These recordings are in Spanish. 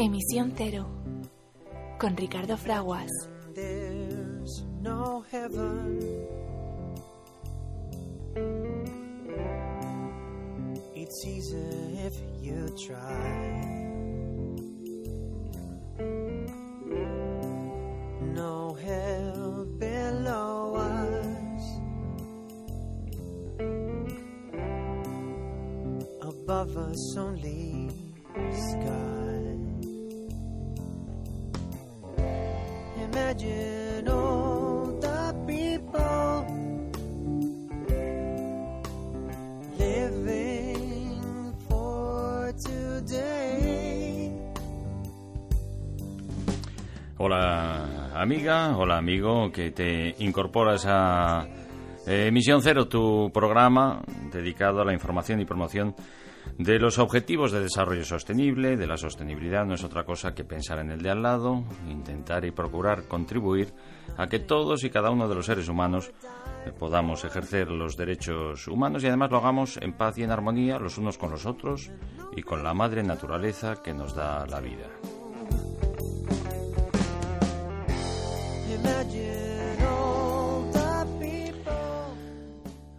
Emisión Cero con Ricardo Fraguas. It's easy. Amiga, hola amigo que te incorporas a eh, Misión Cero, tu programa dedicado a la información y promoción de los objetivos de desarrollo sostenible, de la sostenibilidad no es otra cosa que pensar en el de al lado, intentar y procurar contribuir a que todos y cada uno de los seres humanos eh, podamos ejercer los derechos humanos y además lo hagamos en paz y en armonía los unos con los otros y con la madre naturaleza que nos da la vida.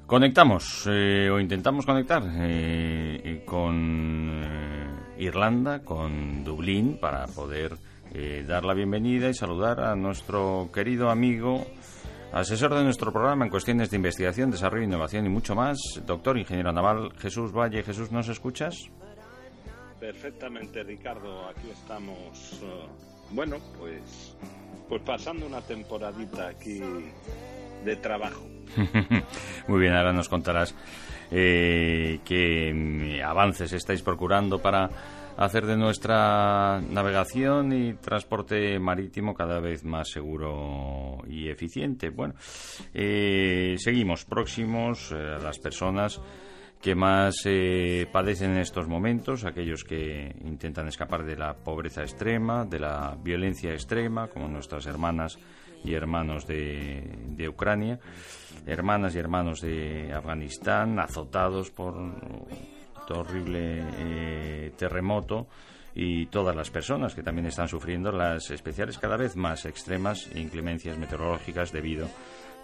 Conectamos eh, o intentamos conectar eh, con eh, Irlanda, con Dublín, para poder dar la bienvenida y saludar a nuestro querido amigo, asesor de nuestro programa en cuestiones de investigación, desarrollo, innovación y mucho más, doctor ingeniero naval Jesús Valle. Jesús, ¿nos escuchas? Perfectamente, Ricardo. Aquí estamos, bueno, pues, pues pasando una temporadita aquí de trabajo. Muy bien, ahora nos contarás eh, qué mm, avances estáis procurando para hacer de nuestra navegación y transporte marítimo cada vez más seguro y eficiente. Bueno, eh, seguimos próximos eh, a las personas que más eh, padecen en estos momentos, aquellos que intentan escapar de la pobreza extrema, de la violencia extrema, como nuestras hermanas y hermanos de, de Ucrania, hermanas y hermanos de Afganistán, azotados por horrible eh, terremoto y todas las personas que también están sufriendo las especiales cada vez más extremas inclemencias meteorológicas debido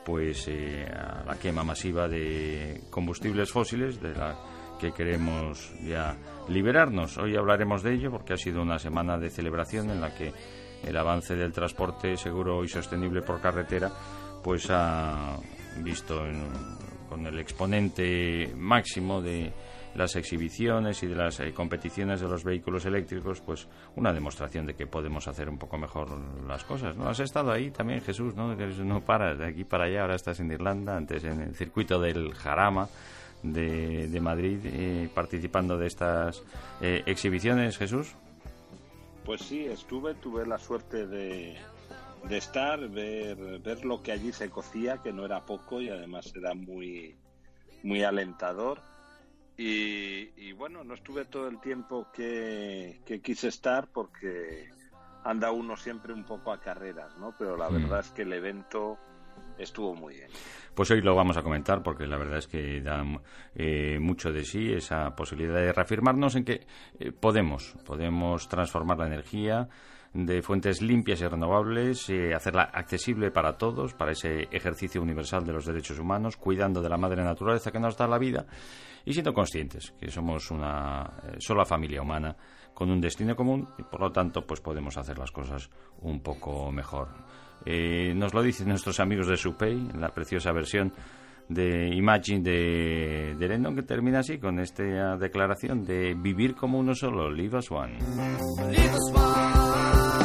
pues eh, a la quema masiva de combustibles fósiles de la que queremos ya liberarnos. Hoy hablaremos de ello porque ha sido una semana de celebración en la que el avance del transporte seguro y sostenible por carretera pues ha visto en- con el exponente máximo de las exhibiciones y de las eh, competiciones de los vehículos eléctricos, pues una demostración de que podemos hacer un poco mejor las cosas, ¿no? Has estado ahí también, Jesús, ¿no? Que no paras de aquí para allá, ahora estás en Irlanda, antes en el circuito del Jarama de, Madrid, eh, participando de estas eh, exhibiciones, Jesús. Pues sí, estuve, tuve la suerte de, de estar, ver, ver lo que allí se cocía, que no era poco y además era muy, muy alentador. Y, y bueno, no estuve todo el tiempo que, que quise estar porque anda uno siempre un poco a carreras, ¿no? Pero la Mm. verdad es que el evento estuvo muy bien. Pues hoy lo vamos a comentar porque la verdad es que da eh, mucho de sí esa posibilidad de reafirmarnos en que eh, podemos, podemos transformar la energía de fuentes limpias y renovables, eh, hacerla accesible para todos, para ese ejercicio universal de los derechos humanos, cuidando de la madre naturaleza que nos da la vida y siendo conscientes que somos una eh, sola familia humana con un destino común y por lo tanto pues podemos hacer las cosas un poco mejor. Eh, nos lo dicen nuestros amigos de Supey, la preciosa versión de Imagine de, de Lennon que termina así con esta declaración de vivir como uno solo, live as one. Estás escuchando Emisión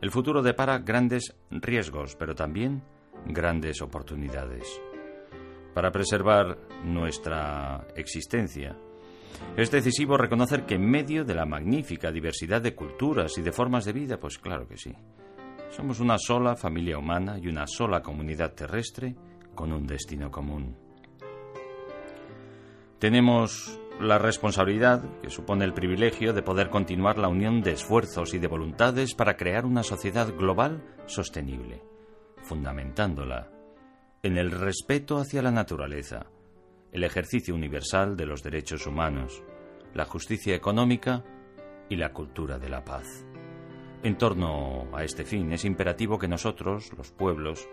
el futuro depara grandes riesgos, pero también grandes oportunidades. Para preservar nuestra existencia, es decisivo reconocer que en medio de la magnífica diversidad de culturas y de formas de vida, pues claro que sí, somos una sola familia humana y una sola comunidad terrestre con un destino común. Tenemos la responsabilidad que supone el privilegio de poder continuar la unión de esfuerzos y de voluntades para crear una sociedad global sostenible, fundamentándola en el respeto hacia la naturaleza, el ejercicio universal de los derechos humanos, la justicia económica y la cultura de la paz. En torno a este fin es imperativo que nosotros, los pueblos,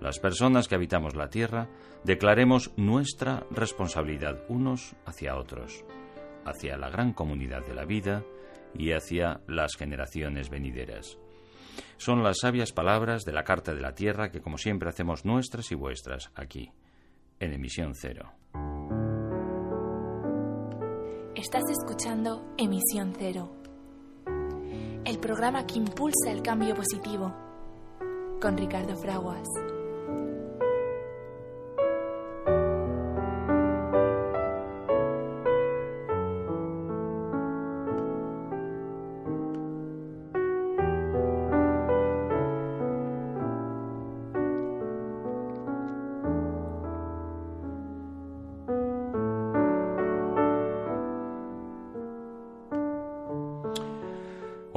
las personas que habitamos la Tierra, declaremos nuestra responsabilidad unos hacia otros, hacia la gran comunidad de la vida y hacia las generaciones venideras. Son las sabias palabras de la Carta de la Tierra que como siempre hacemos nuestras y vuestras aquí, en emisión cero. Estás escuchando Emisión Cero, el programa que impulsa el cambio positivo, con Ricardo Fraguas.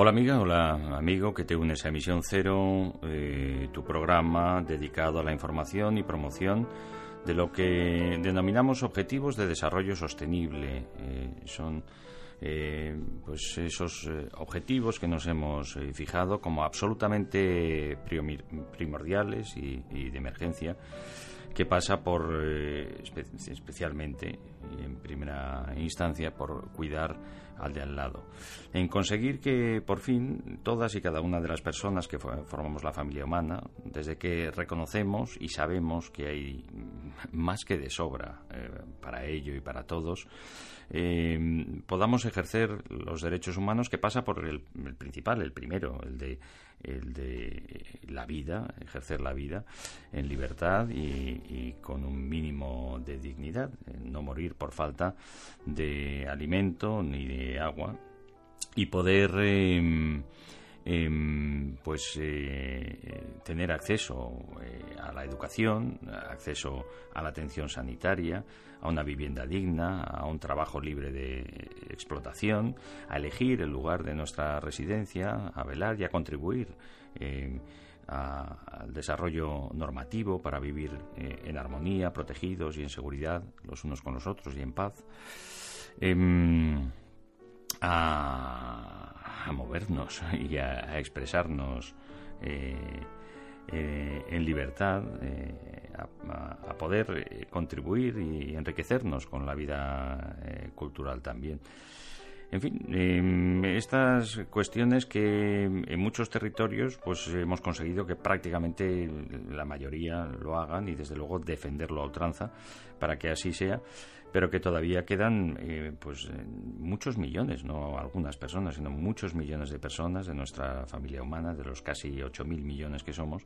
Hola amiga, hola amigo que te unes a Emisión Cero, eh, tu programa dedicado a la información y promoción de lo que denominamos objetivos de desarrollo sostenible. Eh, son eh, pues esos objetivos que nos hemos fijado como absolutamente primordiales y, de emergencia que pasa por especialmente en primera instancia por cuidar al de al lado. En conseguir que, por fin, todas y cada una de las personas que formamos la familia humana, desde que reconocemos y sabemos que hay más que de sobra eh, para ello y para todos, eh, podamos ejercer los derechos humanos que pasa por el, principal, el primero, el de, el de la vida, ejercer la vida en libertad y, con un mínimo de dignidad, no morir por falta de alimento ni de agua. Y poder em, em, pues eh, tener acceso eh, a la educación, acceso a la atención sanitaria, a una vivienda digna, a un trabajo libre de explotación, a elegir el lugar de nuestra residencia, a velar y a contribuir em, al desarrollo normativo para vivir eh, en armonía, protegidos y en seguridad los unos con los otros y en paz. A, movernos y a, expresarnos eh, eh, en libertad, eh, a, poder contribuir y enriquecernos con la vida cultural también. En fin, em, estas cuestiones que en muchos territorios pues hemos conseguido que prácticamente la mayoría lo hagan y desde luego defenderlo a ultranza para que así sea, pero que todavía quedan eh, pues muchos millones, no algunas personas, sino muchos millones de personas de nuestra familia humana, de los casi 8.000 millones que somos,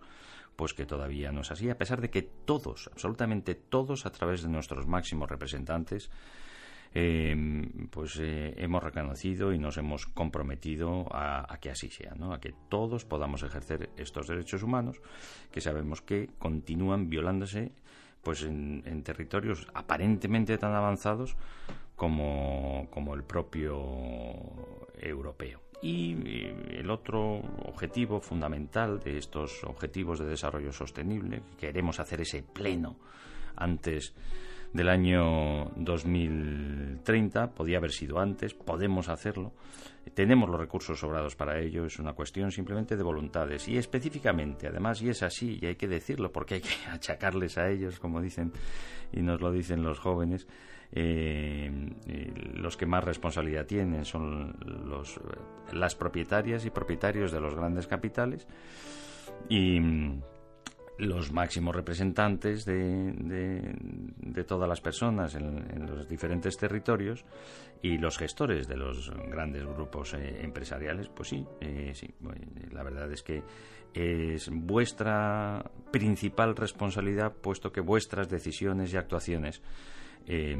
pues que todavía no es así, a pesar de que todos, absolutamente todos, a través de nuestros máximos representantes, Em, pues eh, hemos reconocido y nos hemos comprometido a, que así sea, ¿no? a que todos podamos ejercer estos derechos humanos que sabemos que continúan violándose pues en, territorios aparentemente tan avanzados como, como el propio europeo. Y el otro objetivo fundamental de estos objetivos de desarrollo sostenible, queremos hacer ese pleno antes del año 2030, podía haber sido antes, podemos hacerlo, tenemos los recursos sobrados para ello, es una cuestión simplemente de voluntades y específicamente, además, y es así, y hay que decirlo porque hay que achacarles a ellos, como dicen y nos lo dicen los jóvenes, eh, los que más responsabilidad tienen son los, las propietarias y propietarios de los grandes capitales y los máximos representantes de, de, todas las personas en, los diferentes territorios y los gestores de los grandes grupos eh, empresariales, pues sí, eh, sí, la verdad es que es vuestra principal responsabilidad, puesto que vuestras decisiones y actuaciones eh,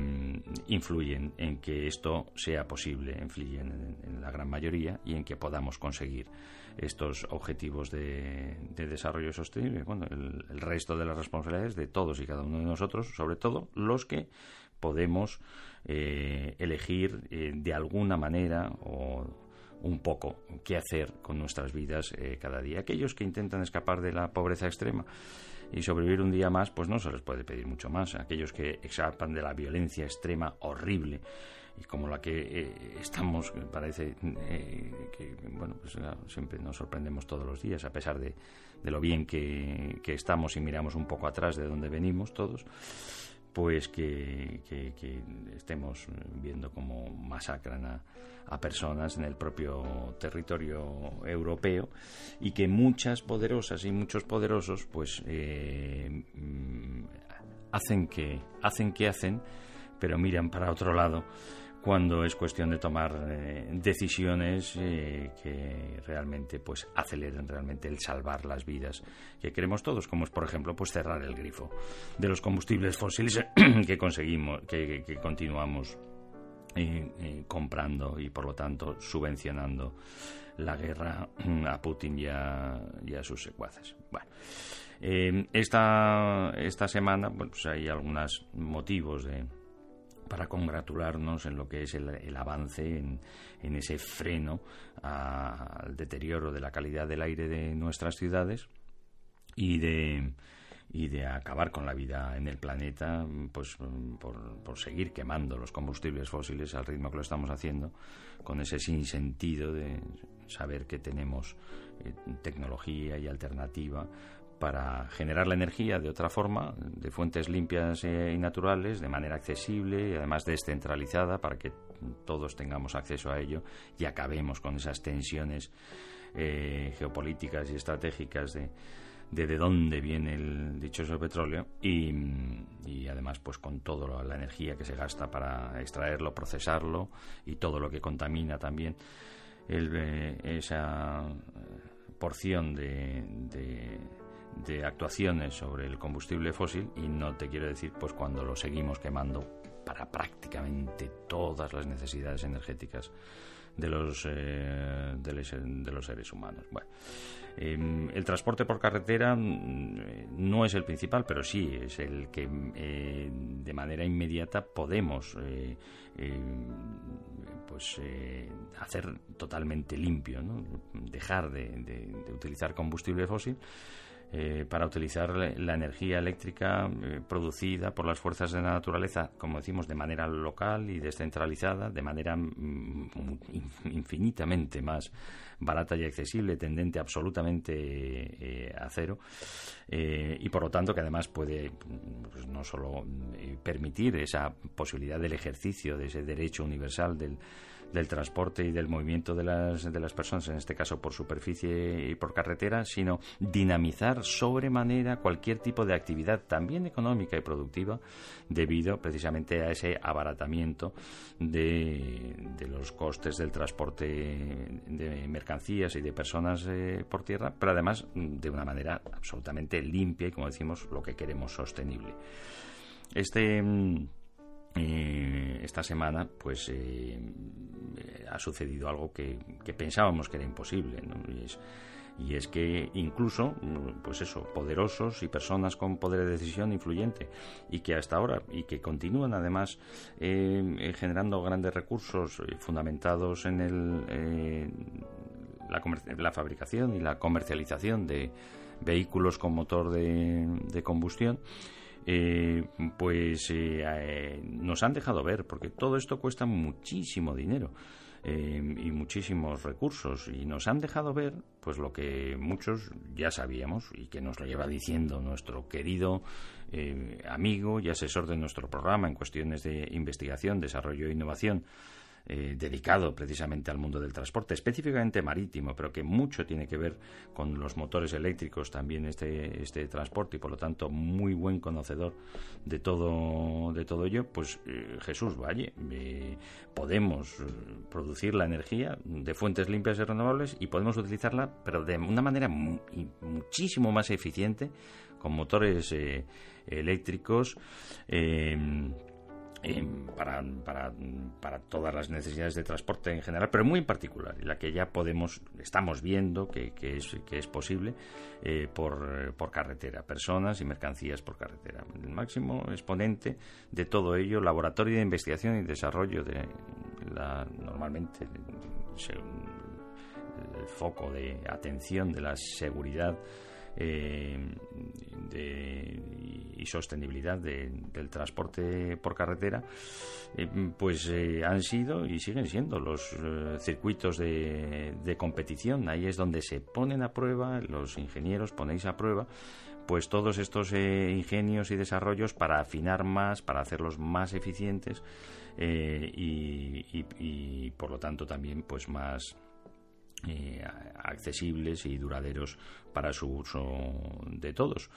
influyen en que esto sea posible, influyen en, la gran mayoría y en que podamos conseguir estos objetivos de, desarrollo sostenible. Bueno, el, resto de las responsabilidades de todos y cada uno de nosotros, sobre todo los que podemos eh, elegir eh, de alguna manera o un poco qué hacer con nuestras vidas cada día. Aquellos que intentan escapar de la pobreza extrema y sobrevivir un día más, pues no se les puede pedir mucho más. Aquellos que escapan de la violencia extrema horrible y como la que eh, estamos, parece eh, que, bueno, pues siempre nos sorprendemos todos los días, a pesar de, de lo bien que, que, estamos y miramos un poco atrás de donde venimos todos, pues que, estemos viendo cómo masacran a, a, personas en el propio territorio europeo y que muchas poderosas y muchos poderosos pues eh, mm, hacen que hacen que hacen pero miran para otro lado cuando es cuestión de tomar eh, decisiones eh, que realmente pues aceleren realmente el salvar las vidas que queremos todos como es por ejemplo pues cerrar el grifo de los combustibles fósiles que conseguimos que, continuamos eh, comprando y por lo tanto subvencionando la guerra a Putin y a, sus secuaces. Bueno esta, esta semana pues hay algunos motivos de, para congratularnos en lo que es el, avance en, ese freno al deterioro de la calidad del aire de nuestras ciudades y de y de acabar con la vida en el planeta pues por, seguir quemando los combustibles fósiles al ritmo que lo estamos haciendo con ese sinsentido de saber que tenemos eh, tecnología y alternativa para generar la energía de otra forma, de fuentes limpias eh, y naturales, de manera accesible y además descentralizada para que todos tengamos acceso a ello y acabemos con esas tensiones eh, geopolíticas y estratégicas de, de, dónde viene el dichoso petróleo y, además pues con toda la energía que se gasta para extraerlo, procesarlo y todo lo que contamina también eh, esa porción de de actuaciones sobre el combustible fósil y no te quiero decir pues cuando lo seguimos quemando para prácticamente todas las necesidades energéticas de los, eh, de, los seres humanos. Bueno, em, el transporte por carretera mm, no es el principal, pero sí es el que eh, de manera inmediata podemos eh, pues hacer totalmente limpio, ¿no? dejar de utilizar combustible fósil eh, para utilizar la energía eléctrica eh, producida por las fuerzas de la naturaleza, como decimos, de manera local y descentralizada, de manera mm, infinitamente más barata y accesible, tendente absolutamente eh, a cero, y por lo tanto que además puede pues, no solo permitir esa posibilidad del ejercicio de ese derecho universal del del transporte y del movimiento de las, de las personas, en este caso por superficie y por carretera, sino dinamizar sobremanera cualquier tipo de actividad, también económica y productiva, debido precisamente a ese abaratamiento de, de los costes del transporte de mercancías y de personas eh, por tierra, pero además de una manera absolutamente limpia y, como decimos, lo que queremos sostenible. Este mm, eh, esta semana pues eh, ha sucedido algo que, pensábamos que era imposible y, es, que incluso pues eso poderosos y personas con poder de decisión influyente y que hasta ahora y que continúan además eh, generando grandes recursos fundamentados en el, la, fabricación y la comercialización de vehículos con motor de combustión eh, pues eh, nos han dejado ver, porque todo esto cuesta muchísimo dinero. y muchísimos recursos y nos han dejado ver pues lo que muchos ya sabíamos y que nos lo lleva diciendo nuestro querido amigo y asesor de nuestro programa en cuestiones de investigación, desarrollo e innovación eh, dedicado precisamente al mundo del transporte, específicamente marítimo, pero que mucho tiene que ver con los motores eléctricos también este, este transporte y por lo tanto muy buen conocedor de todo, de todo ello, pues eh, Jesús Valle, eh, podemos producir la energía de fuentes limpias y renovables y podemos utilizarla, pero de una manera muchísimo más eficiente con motores eléctricos para, todas las necesidades de transporte en general, pero muy en particular, la que ya podemos, estamos viendo que, que, es, que es posible eh, por, por, carretera, personas y mercancías por carretera. El máximo exponente de todo ello, laboratorio de investigación y desarrollo de la, normalmente, el foco de atención de la seguridad eh, y sostenibilidad del transporte por carretera, eh, pues eh, han sido y siguen siendo los circuitos de, competición. Ahí es donde se ponen a prueba, los ingenieros ponéis a prueba pues todos estos ingenios y desarrollos para afinar más, para hacerlos más eficientes y, y, por lo tanto también pues más eh, accesibles y duraderos para su uso de todos.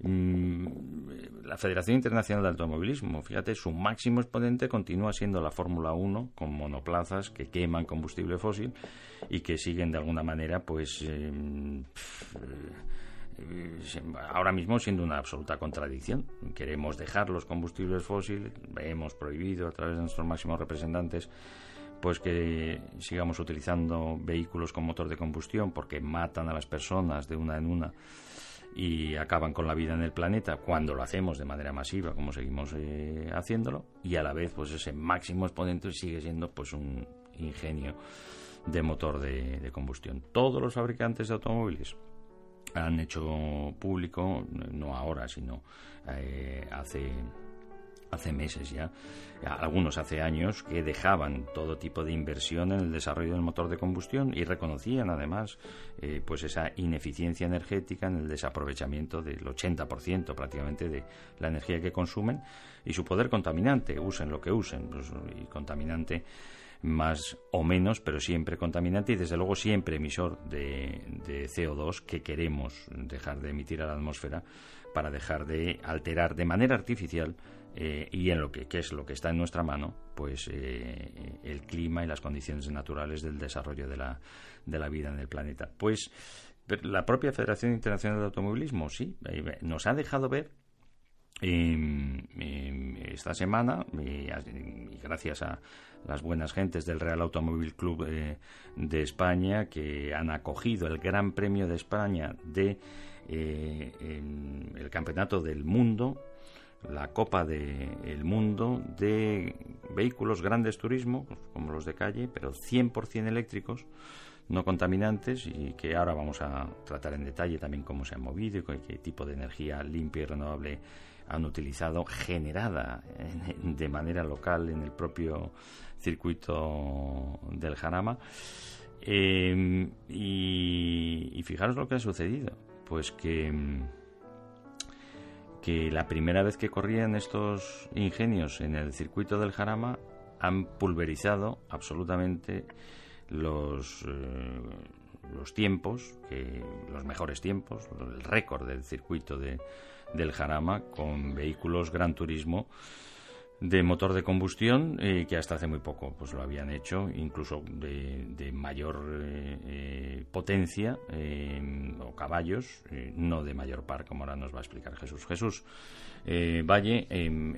Mm, la Federación Internacional de Automovilismo, fíjate, su máximo exponente continúa siendo la Fórmula 1 con monoplazas que queman combustible fósil y que siguen de alguna manera pues em, eh, ahora mismo siendo una absoluta contradicción. Queremos dejar los combustibles fósiles, hemos prohibido a través de nuestros máximos representantes pues que sigamos utilizando vehículos con motor de combustión porque matan a las personas de una en una y acaban con la vida en el planeta cuando lo hacemos de manera masiva como seguimos eh, haciéndolo. Y a la vez pues ese máximo exponente sigue siendo pues un ingenio de motor de, combustión. Todos los fabricantes de automóviles han hecho público no ahora sino eh, hace hace meses ya, algunos hace años, que dejaban todo tipo de inversión en el desarrollo del motor de combustión y reconocían además eh, pues esa ineficiencia energética en el desaprovechamiento del 80% prácticamente de la energía que consumen y su poder contaminante, usen lo que usen, pues, contaminante más o menos, pero siempre contaminante y desde luego siempre emisor de, de, CO2 que queremos dejar de emitir a la atmósfera para dejar de alterar de manera artificial eh, y en lo que, es lo que está en nuestra mano, pues eh, el clima y las condiciones naturales del desarrollo de la, de la vida en el planeta. Pues la propia Federación Internacional de Automovilismo, sí, eh, nos ha dejado ver esta semana, y, gracias a las buenas gentes del Real Automóvil Club de España, que han acogido el Gran Premio de España de el Campeonato del Mundo la Copa del Mundo de vehículos grandes turismo, como los de calle, pero 100% eléctricos, no contaminantes y que ahora vamos a tratar en detalle también cómo se han movido y qué tipo de energía limpia y renovable han utilizado, generada de manera local en el propio circuito del Jarama. Eh, y, y fijaros lo que ha sucedido, pues que que la primera vez que corrían estos ingenios en el circuito del Jarama han pulverizado absolutamente los, eh, los tiempos, los mejores tiempos, el récord del circuito de, del Jarama con vehículos Gran Turismo de motor de combustión eh, que hasta hace muy poco pues lo habían hecho incluso de, mayor eh, eh, potencia o caballos no de mayor par como ahora nos va a explicar Jesús. Jesús Valle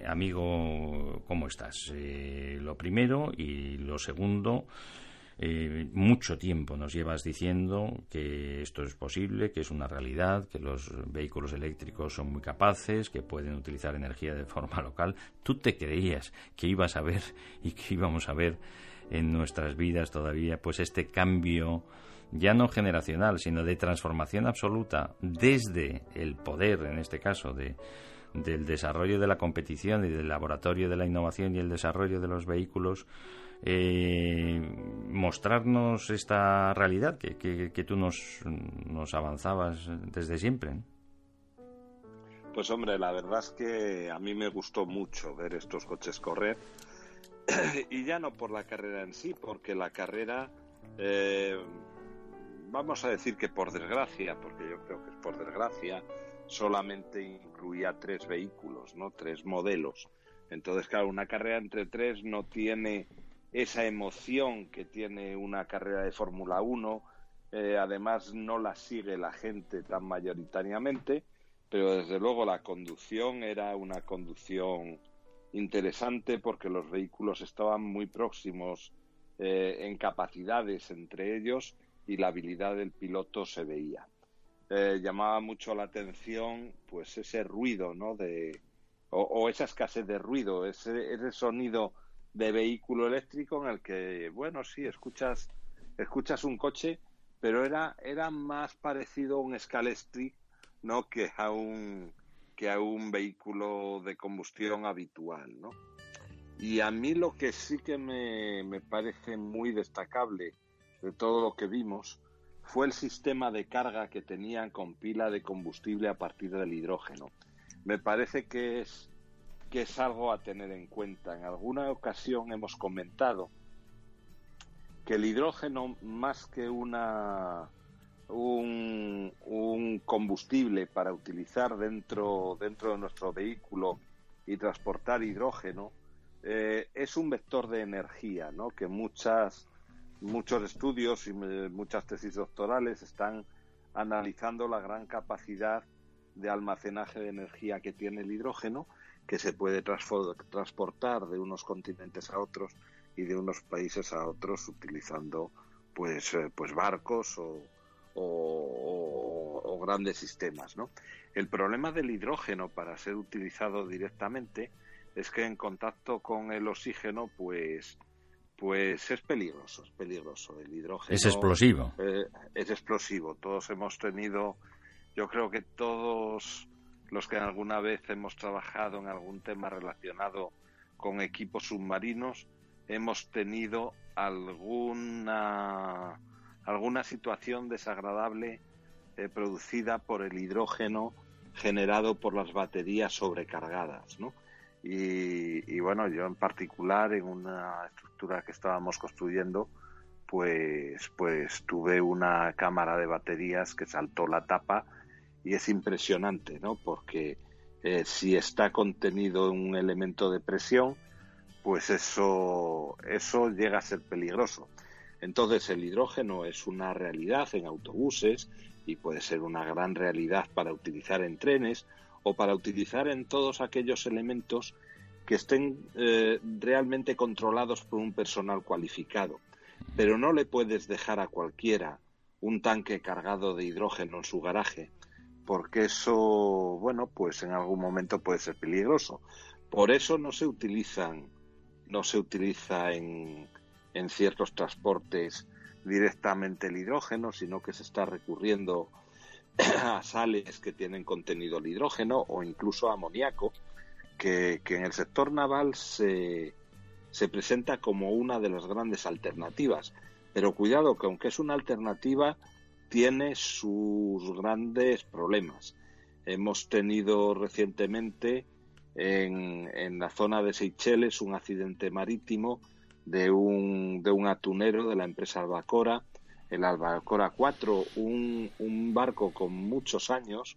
amigo cómo estás lo primero y lo segundo eh, mucho tiempo nos llevas diciendo que esto es posible, que es una realidad, que los vehículos eléctricos son muy capaces, que pueden utilizar energía de forma local. ¿Tú te creías que ibas a ver y que íbamos a ver en nuestras vidas todavía pues este cambio ya no generacional, sino de transformación absoluta desde el poder, en este caso, de, del desarrollo de la competición y del laboratorio de la innovación y el desarrollo de los vehículos, eh, mostrarnos esta realidad que, que, tú nos, nos, avanzabas desde siempre. Pues hombre, la verdad es que a mí me gustó mucho ver estos coches correr y ya no por la carrera en sí, porque la carrera, eh, vamos a decir que por desgracia, porque yo creo que es por desgracia, solamente incluía tres vehículos, ¿no? Tres modelos. Entonces, claro, una carrera entre tres no tiene esa emoción que tiene una carrera de Fórmula 1. Eh, además, no la sigue la gente tan mayoritariamente, pero desde luego la conducción era una conducción interesante porque los vehículos estaban muy próximos eh, en capacidades entre ellos y la habilidad del piloto se veía. Eh, llamaba mucho la atención pues ese ruido, ¿no? De, o, esa escasez de ruido, ese, ese sonido de vehículo eléctrico en el que, bueno, sí, escuchas, escuchas un coche, pero era, era más parecido a un Scalestri, ¿no? Que a un, que a un vehículo de combustión habitual, ¿no? Y a mí lo que sí que me, me parece muy destacable de todo lo que vimos fue el sistema de carga que tenían con pila de combustible a partir del hidrógeno. Me parece que es, que es algo a tener en cuenta. En alguna ocasión hemos comentado que el hidrógeno, más que una, un, combustible para utilizar dentro, dentro de nuestro vehículo y transportar hidrógeno, eh, es un vector de energía, ¿no? que muchas muchos estudios y muchas tesis doctorales están analizando la gran capacidad de almacenaje de energía que tiene el hidrógeno, que se puede transportar de unos continentes a otros y de unos países a otros utilizando pues, eh, pues barcos o, o, grandes sistemas. ¿no? El problema del hidrógeno para ser utilizado directamente es que en contacto con el oxígeno pues pues es peligroso, es peligroso. El hidrógeno. Es explosivo. Eh, es explosivo. Todos hemos tenido, yo creo que todos los que alguna vez hemos trabajado en algún tema relacionado con equipos submarinos, hemos tenido alguna, alguna situación desagradable eh, producida por el hidrógeno generado por las baterías sobrecargadas, ¿no? Y, bueno, yo en particular en una estructura que estábamos construyendo, pues, pues tuve una cámara de baterías que saltó la tapa y es impresionante, ¿no? Porque eh, si está contenido un elemento de presión, pues eso, eso llega a ser peligroso. Entonces el hidrógeno es una realidad en autobuses y puede ser una gran realidad para utilizar en trenes o para utilizar en todos aquellos elementos que estén eh, realmente controlados por un personal cualificado. Pero no le puedes dejar a cualquiera un tanque cargado de hidrógeno en su garaje, porque eso, bueno, pues en algún momento puede ser peligroso. Por eso no se utilizan, no se utiliza en, en ciertos transportes directamente el hidrógeno, sino que se está recurriendo a sales que tienen contenido de hidrógeno o incluso amoníaco, que, en el sector naval se, se presenta como una de las grandes alternativas. Pero cuidado, que aunque es una alternativa, tiene sus grandes problemas. Hemos tenido recientemente en, en, la zona de Seychelles un accidente marítimo de un, de un atunero de la empresa Albacora el Albacora 4, un, un barco con muchos años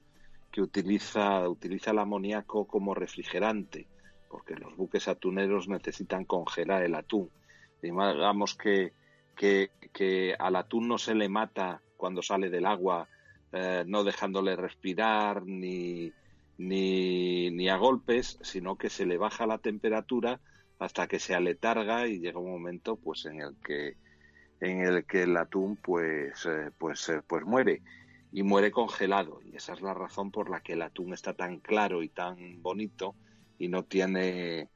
que utiliza, utiliza el amoníaco como refrigerante, porque los buques atuneros necesitan congelar el atún. Digamos que, que, que al atún no se le mata cuando sale del agua, eh, no dejándole respirar ni, ni, ni a golpes, sino que se le baja la temperatura hasta que se aletarga y llega un momento pues en el que en el que el atún pues, eh, pues, eh, pues muere y muere congelado. Y esa es la razón por la que el atún está tan claro y tan bonito y no tiene,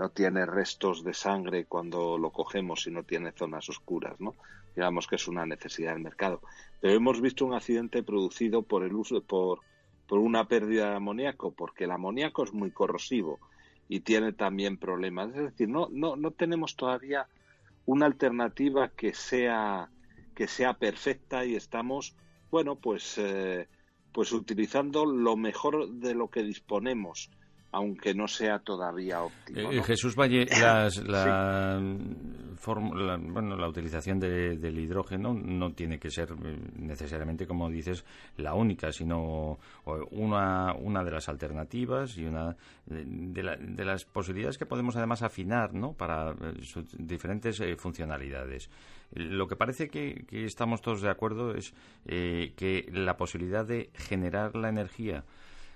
no tiene restos de sangre cuando lo cogemos y no tiene zonas oscuras, ¿no? Digamos que es una necesidad del mercado. Pero hemos visto un accidente producido por el uso, por, por una pérdida de amoníaco, porque el amoníaco es muy corrosivo y tiene también problemas. Es decir, no, no, no tenemos todavía una alternativa que sea, que sea perfecta y estamos, bueno, pues, eh, pues utilizando lo mejor de lo que disponemos aunque no sea todavía óptimo. Eh, Jesús Valle, la, bueno, la utilización del hidrógeno no tiene que ser eh, necesariamente, como dices, la única, sino una, una de las alternativas y una de, las posibilidades que podemos además afinar ¿no? para eh, sus diferentes funcionalidades. Lo que parece que, estamos todos de acuerdo es que la posibilidad de generar la energía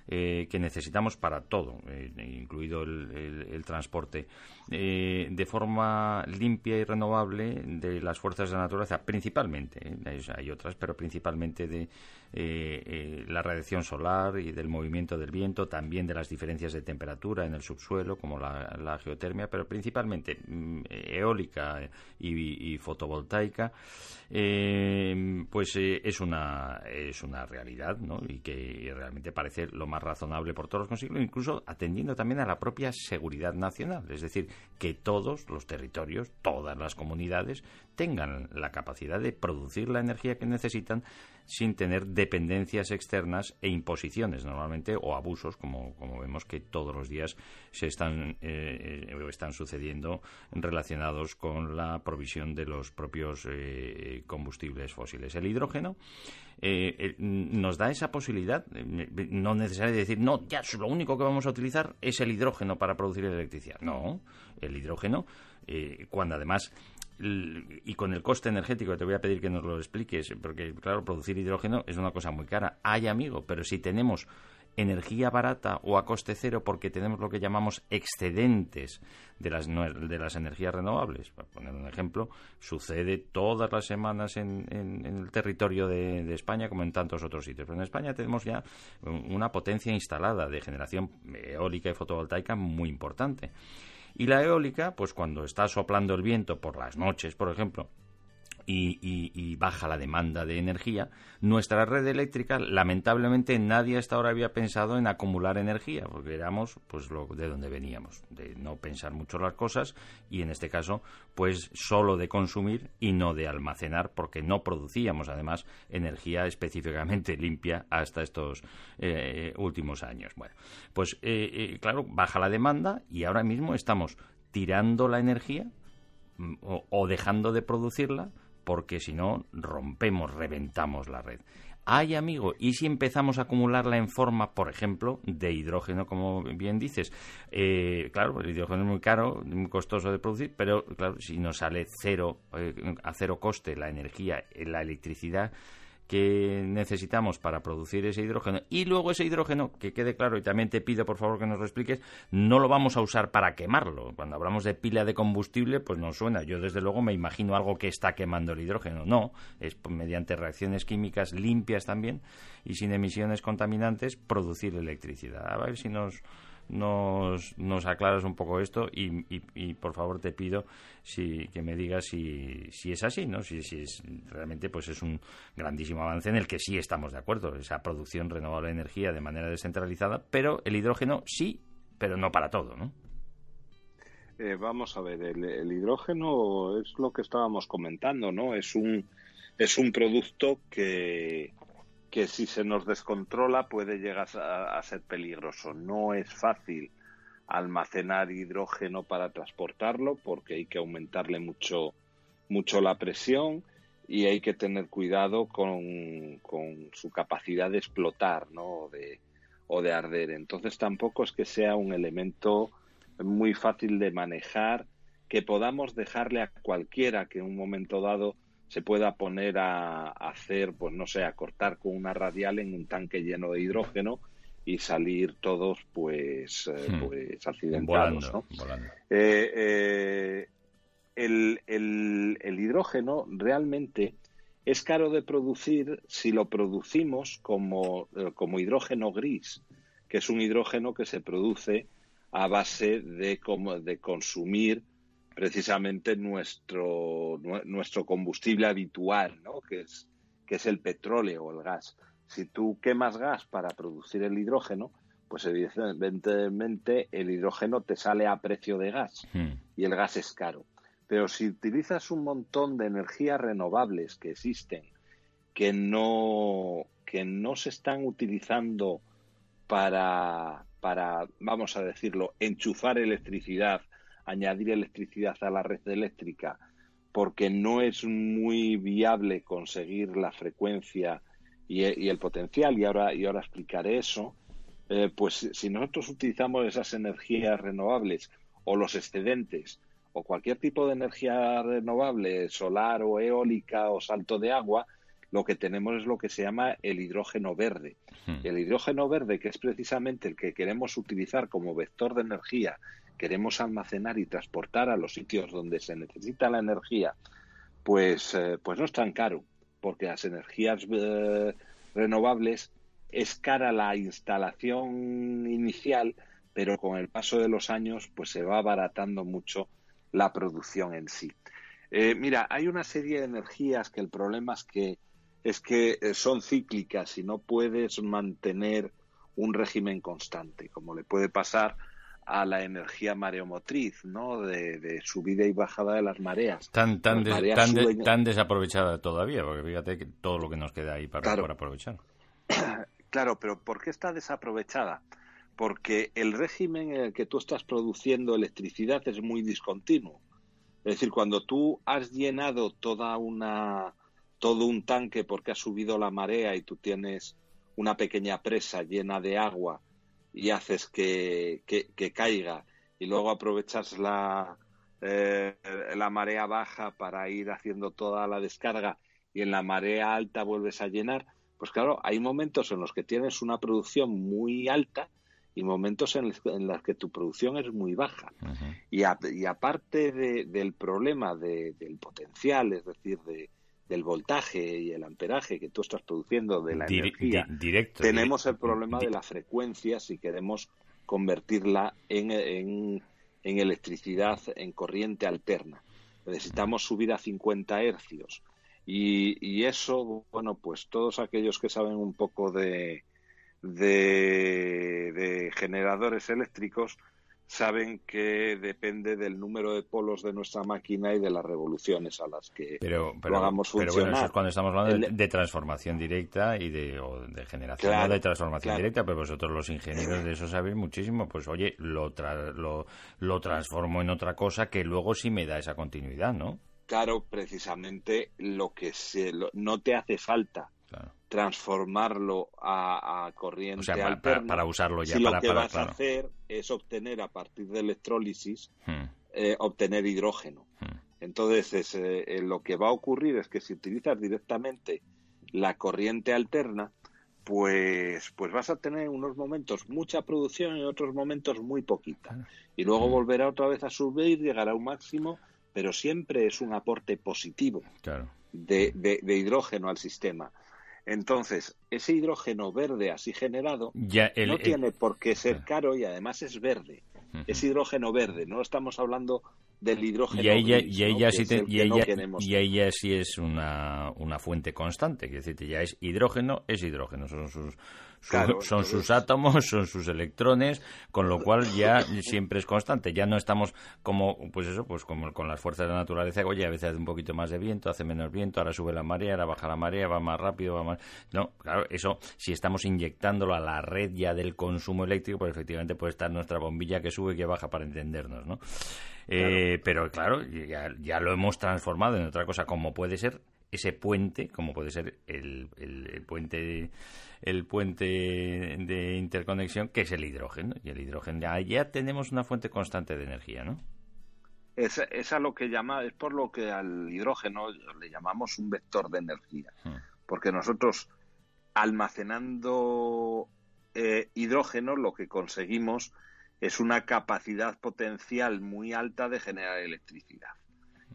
eh, que necesitamos para todo, eh, incluido el, transporte, eh, de forma limpia y renovable de las fuerzas de la naturaleza, principalmente, hay otras, pero principalmente de la radiación solar y del movimiento del viento, también de las diferencias de temperatura en el subsuelo, como la, geotermia, pero principalmente mm, eólica y, fotovoltaica, pues es, una, es una realidad ¿no? y que realmente parece lo más razonable por todos los consiglos, incluso atendiendo también a la propia seguridad nacional. Es decir, que todos los territorios, todas las comunidades tengan la capacidad de producir la energía que necesitan sin tener dependencias externas e imposiciones normalmente o abusos como, como vemos que todos los días se están eh, eh, están sucediendo relacionados con la provisión de los propios eh, combustibles fósiles. El hidrógeno nos da esa posibilidad no necesario decir no ya lo único que vamos a utilizar es el hidrógeno para producir electricidad no el hidrógeno cuando además y con el coste energético, te voy a pedir que nos lo expliques, porque claro, producir hidrógeno es una cosa muy cara. Hay amigo, pero si tenemos energía barata o a coste cero porque tenemos lo que llamamos excedentes de las, de las energías renovables. Para poner un ejemplo, sucede todas las semanas en, el territorio de, España como en tantos otros sitios. Pero en España tenemos ya una potencia instalada de generación eólica y fotovoltaica muy importante. Y la eólica, pues cuando está soplando el viento por las noches, por ejemplo, y, baja la demanda de energía, nuestra red eléctrica, lamentablemente, nadie hasta ahora había pensado en acumular energía, porque éramos pues lo de donde veníamos, de no pensar mucho las cosas y en este caso, pues solo de consumir y no de almacenar, porque no producíamos además energía específicamente limpia hasta estos eh, últimos años. Bueno, pues eh, eh, claro, baja la demanda y ahora mismo estamos tirando la energía mm, o dejando de producirla porque si no rompemos, reventamos la red. Hay, amigo, y si empezamos a acumularla en forma, por ejemplo, de hidrógeno, como bien dices, eh, claro, el hidrógeno es muy caro, muy costoso de producir, pero claro, si nos sale cero, eh, a cero coste la energía, la electricidad, que necesitamos para producir ese hidrógeno y luego ese hidrógeno, que quede claro y también te pido por favor que nos lo expliques, no lo vamos a usar para quemarlo. Cuando hablamos de pila de combustible, pues no suena. Yo desde luego me imagino algo que está quemando el hidrógeno. No, es mediante reacciones químicas limpias también y sin emisiones contaminantes producir electricidad. A ver si nos nos, nos aclaras un poco esto y, y, por favor te pido si, que me digas si, si es así, ¿no? Si, si es, realmente pues es un grandísimo avance en el que sí estamos de acuerdo, esa producción renovable de energía de manera descentralizada, pero el hidrógeno sí, pero no para todo, ¿no? Eh, vamos a ver, el, el, hidrógeno es lo que estábamos comentando, ¿no? Es un, es un producto que, que si se nos descontrola puede llegar a, ser peligroso. No es fácil almacenar hidrógeno para transportarlo porque hay que aumentarle mucho, mucho la presión y hay que tener cuidado con, su capacidad de explotar ¿no? o, de, o de arder. Entonces tampoco es que sea un elemento muy fácil de manejar que podamos dejarle a cualquiera que en un momento dado se pueda poner a, hacer, pues no sé, a cortar con una radial en un tanque lleno de hidrógeno y salir todos pues, eh, hmm. pues accidentados. Eh, eh, el, el, hidrógeno realmente es caro de producir si lo producimos como, como hidrógeno gris, que es un hidrógeno que se produce a base de, de consumir precisamente nuestro, nuestro combustible habitual, ¿no? que, es, que es el petróleo o el gas. Si tú quemas gas para producir el hidrógeno, pues evidentemente el hidrógeno te sale a precio de gas Hmm. y el gas es caro. Pero si utilizas un montón de energías renovables que existen, que no, que no se están utilizando para, para, vamos a decirlo, enchufar electricidad, añadir electricidad a la red eléctrica, porque no es muy viable conseguir la frecuencia y, y el potencial, y ahora, y ahora explicaré eso, eh, pues si nosotros utilizamos esas energías renovables o los excedentes o cualquier tipo de energía renovable, solar o eólica o salto de agua, lo que tenemos es lo que se llama el hidrógeno verde. El hidrógeno verde, que es precisamente el que queremos utilizar como vector de energía, queremos almacenar y transportar a los sitios donde se necesita la energía, pues, eh, pues no es tan caro, porque las energías eh, renovables es cara la instalación inicial, pero con el paso de los años pues se va abaratando mucho la producción en sí. Eh, mira, hay una serie de energías que el problema es que es que son cíclicas y no puedes mantener un régimen constante, como le puede pasar a la energía mareomotriz, ¿no? De, de subida y bajada de las mareas. Tan, tan, Las des- mareas tan, de- suben- tan desaprovechada todavía, porque fíjate que todo lo que nos queda ahí para, Claro. para aprovechar. Claro, pero ¿por qué está desaprovechada? Porque el régimen en el que tú estás produciendo electricidad es muy discontinuo. Es decir, cuando tú has llenado toda una todo un tanque porque ha subido la marea y tú tienes una pequeña presa llena de agua y haces que, que- que caiga y luego aprovechas la, eh, la marea baja para ir haciendo toda la descarga y en la marea alta vuelves a llenar, pues claro, hay momentos en los que tienes una producción muy alta y momentos en los que- en los que tu producción es muy baja. Y, a- y aparte de- del problema de- del potencial, es decir, de- del voltaje y el amperaje que tú estás produciendo de la energía, directo. tenemos el problema de la frecuencia si queremos convertirla en, en- en electricidad en corriente alterna. Necesitamos subir a 50 hercios. Y, y eso, bueno, pues todos aquellos que saben un poco de, de, de generadores eléctricos saben que depende del número de polos de nuestra máquina y de las revoluciones a las que Pero, lo hagamos pero bueno, funcionar. eso es cuando estamos hablando de, transformación directa y de, o de generación Claro, no de transformación claro. directa, pero vosotros los ingenieros de eso sabéis muchísimo. Pues oye, lo, tra- lo, lo transformo en otra cosa que luego sí me da esa continuidad, ¿no? Claro, precisamente lo que se, lo- no te hace falta. Transformarlo a, a corriente O sea, para, alterna. para- para usarlo ya si para, lo que para- vas claro. a hacer es obtener a partir de electrólisis, Hmm, eh, obtener hidrógeno. hmm. Entonces, es, eh, eh, lo que va a ocurrir es que si utilizas directamente la corriente alterna, pues, pues vas a tener unos momentos mucha producción y otros momentos muy poquita. Y luego volverá otra vez a subir, llegará a un máximo, pero siempre es un aporte positivo Claro. de, de- de hidrógeno al sistema. Entonces, ese hidrógeno verde así generado Ya el, no el- tiene por qué ser claro. caro y además es verde. Es hidrógeno verde, no estamos hablando del hidrógeno y que sí es te- y no sí es una, una fuente constante, que decir, ya es hidrógeno, es hidrógeno, son sus, su- Claro, son entonces- sus átomos, son sus electrones, con lo cual ya siempre es constante, ya no estamos como, pues eso, pues como con las fuerzas de la naturaleza, oye, a veces hace un poquito más de viento, hace menos viento, ahora sube la marea, ahora baja la marea, va más rápido, va más... No, claro, eso, si estamos inyectándolo a la red ya del consumo eléctrico, pues efectivamente puede estar nuestra bombilla que sube y que baja para entendernos, ¿no? Eh, pero claro, ya, ya lo hemos transformado en otra cosa, como puede ser ese puente, como puede ser el, el- el puente el puente de interconexión, que es el hidrógeno. Y el hidrógeno ya, ya tenemos una fuente constante de energía, ¿no? Es, es a lo que llama, es por lo que al hidrógeno le llamamos un vector de energía. Hmm. Porque nosotros, almacenando eh, hidrógeno, lo que conseguimos es una capacidad potencial muy alta de generar electricidad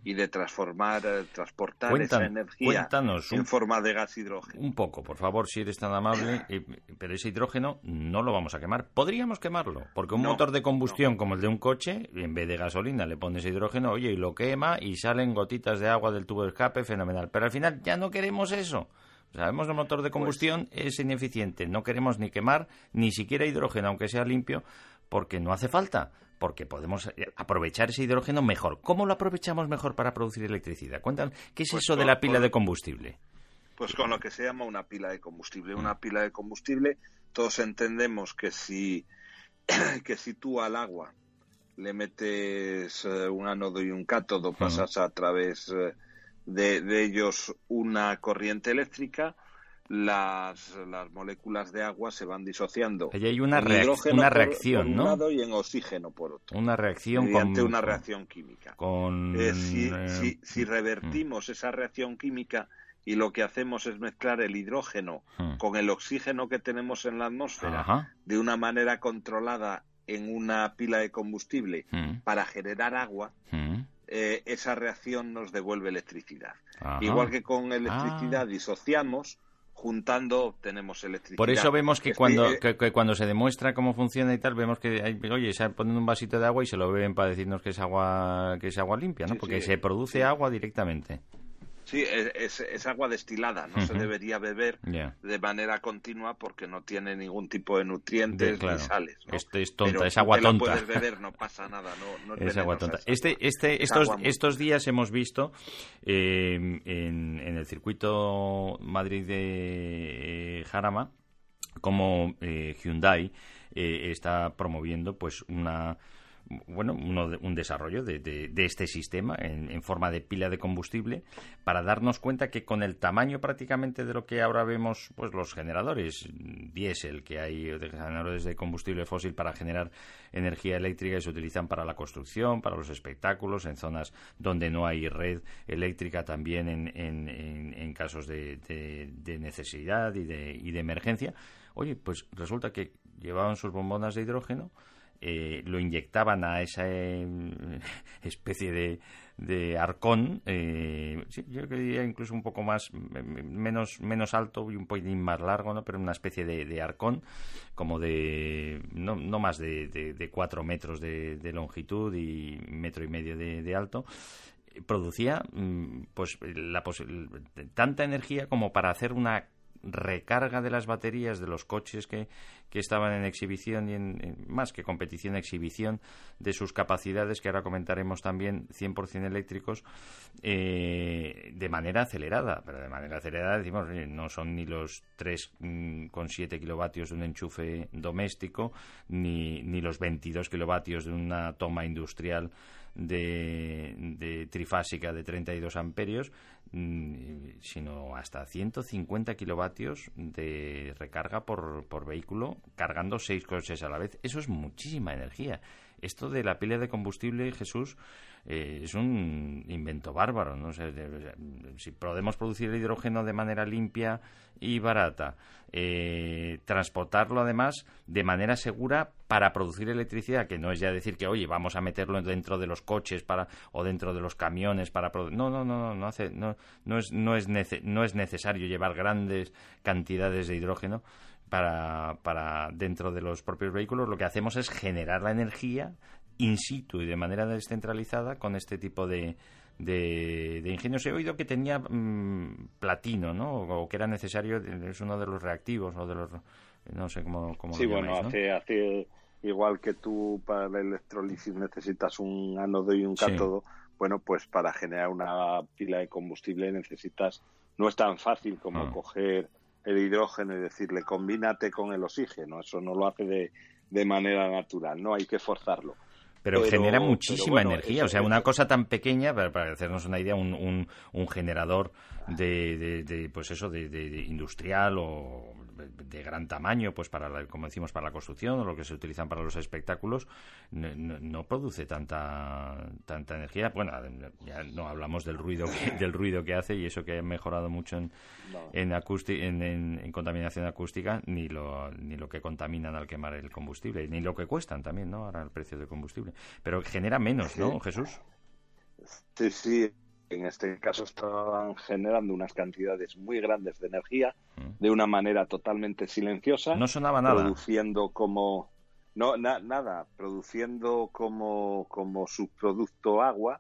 y de transformar, eh, transportar Cuentan- esa energía un- en forma de gas hidrógeno. Un poco, por favor, si eres tan amable. eh, pero ese hidrógeno no lo vamos a quemar. Podríamos quemarlo, porque un No, motor de combustión como el de un coche, en vez de gasolina le pones hidrógeno, oye, y lo quema y salen gotitas de agua del tubo de escape, fenomenal. Pero al final ya no queremos eso. Sabemos que el motor de combustión es ineficiente. No queremos ni quemar ni siquiera hidrógeno, aunque sea limpio, porque no hace falta. Porque podemos eh, aprovechar ese hidrógeno mejor. ¿Cómo lo aprovechamos mejor para producir electricidad? Cuéntanos, ¿qué es Pues eso de la pila con- de combustible? Pues con lo que se llama una pila de combustible. Mm. Una pila de combustible, todos entendemos que si, que si tú al agua le metes eh, un ánodo y un cátodo, pasas a través eh, de, de ellos una corriente eléctrica, las, las moléculas de agua se van disociando. Ahí hay una, reac- reacción, por un ¿no? lado y en oxígeno por otro. Una reacción mediante con... una reacción química. con Eh, si, eh, si- si revertimos esa reacción química y lo que hacemos es mezclar el hidrógeno mm, con el oxígeno que tenemos en la atmósfera Ajá, de una manera controlada en una pila de combustible mm, para generar agua, mm, eh, esa reacción nos devuelve electricidad. ajá. Igual que con electricidad Ah. disociamos, juntando obtenemos electricidad. Por eso vemos que Este, cuando, eh, que, que cuando se demuestra cómo funciona y tal, vemos que, hay- oye, se ponen un vasito de agua y se lo beben para decirnos que es agua, que es agua limpia, ¿no? Sí, Porque sí, se produce agua directamente. Sí, es, es- agua destilada, no se debería beber de manera continua porque no tiene ningún tipo de De- nutrientes claro. ni sales. ¿no? Este es tonta, Pero es agua te la tonta. puedes beber, no pasa nada, no, no es, Es agua tonta. Este, este, Es estos, agua estos días hemos visto eh, en, en el circuito Madrid de eh, Jarama como eh, Hyundai eh, está promoviendo pues una bueno uno de- un desarrollo de, de- este sistema en, forma de pila de combustible para darnos cuenta que con el tamaño prácticamente de lo que ahora vemos pues los generadores diésel que hay de generadores de combustible fósil para generar energía eléctrica y se utilizan para la construcción para los espectáculos en zonas donde no hay red eléctrica también en, en- en- casos de, de- de necesidad y de, y de emergencia. Oye pues resulta que llevaban sus bombonas de hidrógeno eh, lo inyectaban a esa eh, especie de, de arcón, eh, yo diría incluso un poco más, m- m- menos, menos alto y un poquitín más largo, ¿no? pero una especie de, de arcón, como de, no, más de, de, cuatro metros de, longitud y metro y medio de, alto, producía mm, pues la tanta energía como para hacer una recarga de las baterías de los coches que, que estaban en exhibición y en, más que competición, exhibición de sus capacidades, que ahora comentaremos también 100% eléctricos, eh, de manera acelerada. Pero de manera acelerada decimos, no son ni los 3,7 kilovatios de un enchufe doméstico, ni, ni los 22 kilovatios de una toma industrial de, de trifásica de 32 amperios, mm, sino hasta 150 kilovatios de recarga por, por vehículo, cargando seis coches a la vez. Eso es muchísima energía. Esto de la pila de combustible, Jesús, eh, es un invento bárbaro. ¿no? O si podemos producir hidrógeno de manera limpia y barata, eh, transportarlo además de manera segura para producir electricidad, que no es ya decir que, oye, vamos a meterlo dentro de los coches para o dentro de los camiones para produ- no, no, no, no, no hace no, no es no es no es necesario llevar grandes cantidades de hidrógeno para, para dentro de los propios vehículos, lo que hacemos es generar la energía in situ y de manera descentralizada con este tipo de, de, de ingenios. He oído que tenía mm, platino, ¿no? O que era necesario, es uno de los reactivos o de los... No sé cómo, cómo Sí, lo bueno, llamáis, ¿no? hace, hace igual que tú para la electrólisis necesitas un ánodo y un Sí. cátodo, bueno, pues para generar una pila de combustible necesitas, no es tan fácil como Ah. coger el hidrógeno y decirle combínate con el oxígeno, eso no lo hace de, de manera natural, no hay que forzarlo. Pero, Pero- genera pero muchísima bueno, energía. o sea, una cosa tan pequeña, para, para hacernos una idea, un, un, un generador de, de, de, pues eso, de, de- de industrial o de, gran tamaño, pues para, la- como decimos, para la construcción o lo que se utilizan para los espectáculos, no, no- no produce tanta tanta energía. Bueno, ya no hablamos del ruido que, del ruido que hace y eso que ha mejorado mucho en, No. en, en, en- en contaminación acústica, ni lo, ni lo que contaminan al quemar el combustible, ni lo que cuestan también, ¿no? Ahora el precio del combustible. Pero genera menos, ¿no, Sí. Jesús? Sí, sí, en este caso estaban generando unas cantidades muy grandes de energía Mm. de una manera totalmente silenciosa. No sonaba nada. produciendo como no na- nada produciendo como como subproducto agua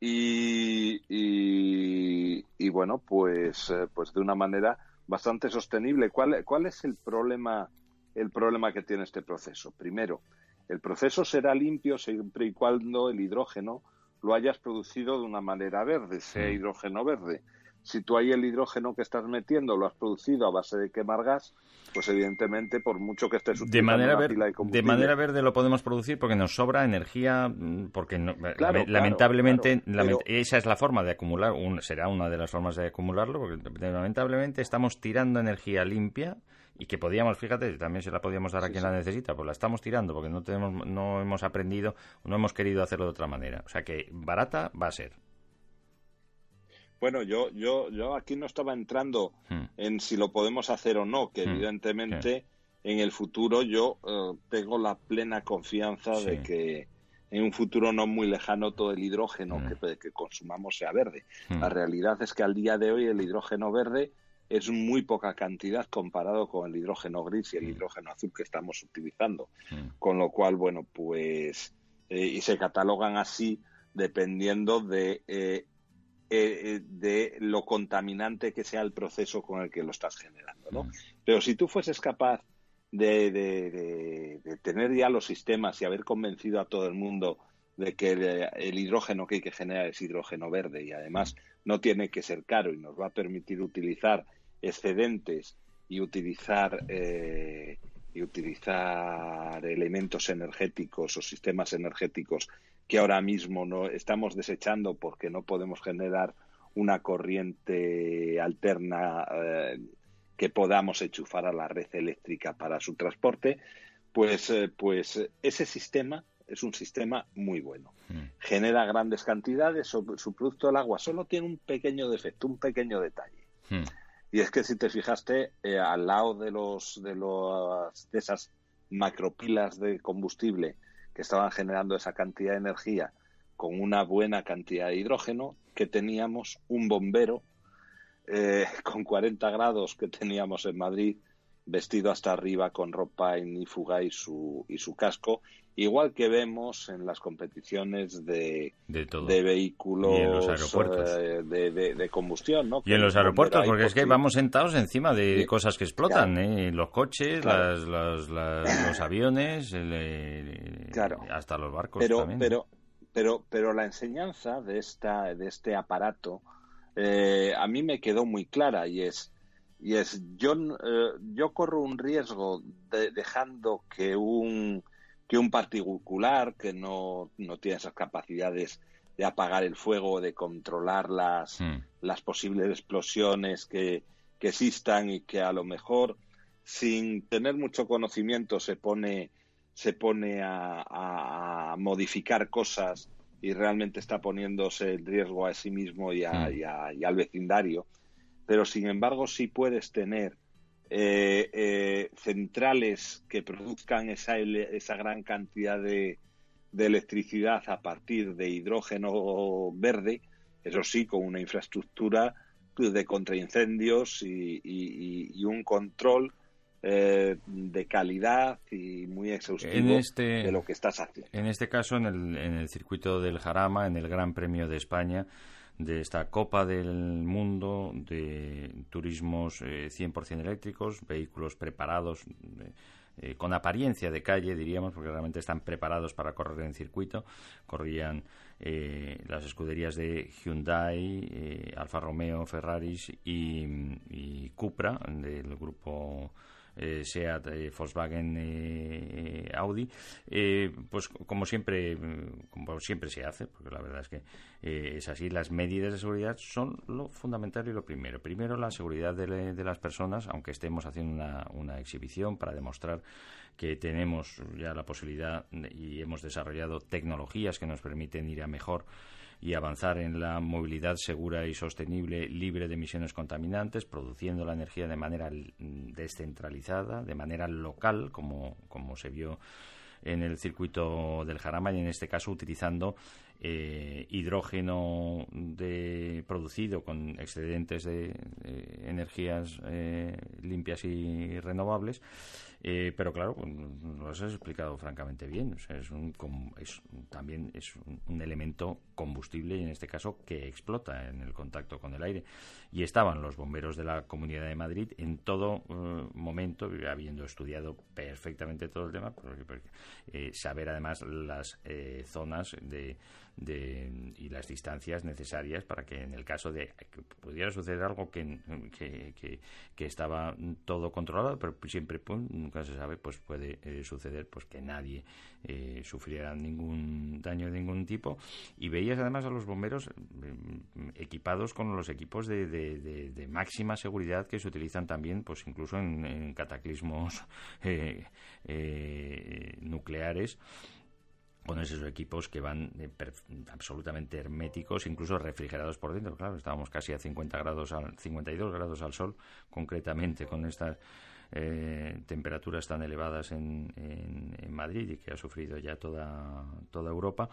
y, y, y bueno, pues, eh, pues de una manera bastante sostenible. ¿Cuál, ¿Cuál es el problema, el problema que tiene este proceso? Primero, el proceso será limpio siempre y cuando el hidrógeno lo hayas producido de una manera verde, sea hidrógeno verde. Si tú ahí el hidrógeno que estás metiendo lo has producido a base de quemar gas, pues evidentemente por mucho que estés de manera, ver- de de manera verde lo podemos producir porque nos sobra energía, mm, porque no- Claro, claro, lamentablemente claro, lament- pero- esa es la forma de acumular, un- será una de las formas de acumularlo, porque lamentablemente estamos tirando energía limpia y que podíamos, fíjate, también se la podíamos dar a Sí, quien sí. la necesita, pues la estamos tirando porque no tenemos, no hemos aprendido, no hemos querido hacerlo de otra manera. O sea que barata va a ser. Bueno, yo, yo, yo aquí no estaba entrando Mm. en si lo podemos hacer o no, que Mm, evidentemente en el futuro yo eh, tengo la plena confianza de que en un futuro no muy lejano todo el hidrógeno Mm. que, que consumamos sea verde. La realidad es que al día de hoy el hidrógeno verde es muy poca cantidad comparado con el hidrógeno gris y el Mm. hidrógeno azul que estamos utilizando. Mm. Con lo cual, bueno, pues. eh, y se catalogan así dependiendo de, eh, eh, de lo contaminante que sea el proceso con el que lo estás generando, ¿no? Mm. Pero si tú fueses capaz de, de- de- de tener ya los sistemas y haber convencido a todo el mundo de que el, el hidrógeno que hay que generar es hidrógeno verde y además no tiene que ser caro y nos va a permitir utilizar excedentes y utilizar eh, y utilizar elementos energéticos o sistemas energéticos que ahora mismo no estamos desechando porque no podemos generar una corriente alterna eh, que podamos enchufar a la red eléctrica para su transporte, pues, eh, pues ese sistema es un sistema muy bueno. Mm. Genera grandes cantidades, su, su producto el agua solo tiene un pequeño defecto, un pequeño detalle. Mm. Y es que si te fijaste, eh, al lado de los de los de esas macropilas de combustible que estaban generando esa cantidad de energía con una buena cantidad de hidrógeno, que teníamos un bombero eh, con 40 grados que teníamos en Madrid, vestido hasta arriba con ropa ignífuga y su, y su casco, igual que vemos en las competiciones de, De de vehículos Y en los aeropuertos. eh, de, de- de combustión, ¿no? Y en los aeropuertos, porque por es que vamos sentados encima de cosas que explotan, ¿eh? Los coches, Claro. las- las- las- los aviones, el, eh, Claro. hasta los barcos pero también. pero pero pero la enseñanza de esta de este aparato eh, a mí me quedó muy clara y es y es yo eh, yo corro un riesgo de- dejando que un que un particular que no no tiene esas capacidades de apagar el fuego de controlar las Mm. las posibles explosiones que, que existan y que a lo mejor sin tener mucho conocimiento se pone se pone a, a- a modificar cosas y realmente está poniéndose en riesgo a sí mismo y, a- Mm. y a- y al vecindario. Pero sin embargo sí puedes tener eh, eh, centrales que produzcan esa, esa gran cantidad de, de electricidad a partir de hidrógeno verde, eso sí, con una infraestructura de contraincendios y, y- y- y un control eh, de calidad y muy exhaustivo En este- de lo que estás haciendo. En este caso, en el, en el circuito del Jarama, en el Gran Premio de España, de esta Copa del Mundo de turismos eh, 100% eléctricos, vehículos preparados eh, eh, con apariencia de calle, diríamos, porque realmente están preparados para correr en circuito. Corrían eh, las escuderías de Hyundai, Alfa Romeo, Ferraris y Cupra del grupo eh, SEAT, eh, Volkswagen, eh, Audi, pues como siempre, mm, como siempre se hace, porque la verdad es que eh, es así, las medidas de seguridad son lo fundamental y lo primero. Primero la seguridad de, de las personas, aunque estemos haciendo una, una exhibición para demostrar que tenemos ya la posibilidad y hemos desarrollado tecnologías que nos permiten ir a mejor y avanzar en la movilidad segura y sostenible, libre de emisiones contaminantes, produciendo la energía de manera mm, descentralizada, de manera local, como, como se vio en el circuito del Jarama y en este caso utilizando eh, hidrógeno de, producido con excedentes de, energías eh, limpias y renovables eh, pero claro, pues, lo has explicado francamente bien. es, un, es también es un, elemento combustible y en este caso que explota en el contacto con el aire. Y estaban los bomberos de la Comunidad de Madrid en todo eh, momento, habiendo estudiado perfectamente todo el tema, eh, saber además las zonas de, de, y las distancias necesarias para que en el caso de que pudiera suceder algo que, que, estaba todo controlado, pero siempre nunca se sabe, pues puede eh, suceder pues que nadie eh, sufriera ningún daño de ningún tipo. Y veías además a los bomberos mm, equipados con los equipos de, de, máxima seguridad que se utilizan también, pues incluso en, cataclismos eh, nucleares con esos equipos que van eh, absolutamente herméticos, incluso refrigerados por dentro. Claro, estábamos casi a 50 grados, al, 52 grados al sol, concretamente con estas eh, temperaturas tan elevadas en, en, Madrid y que ha sufrido ya toda, toda Europa,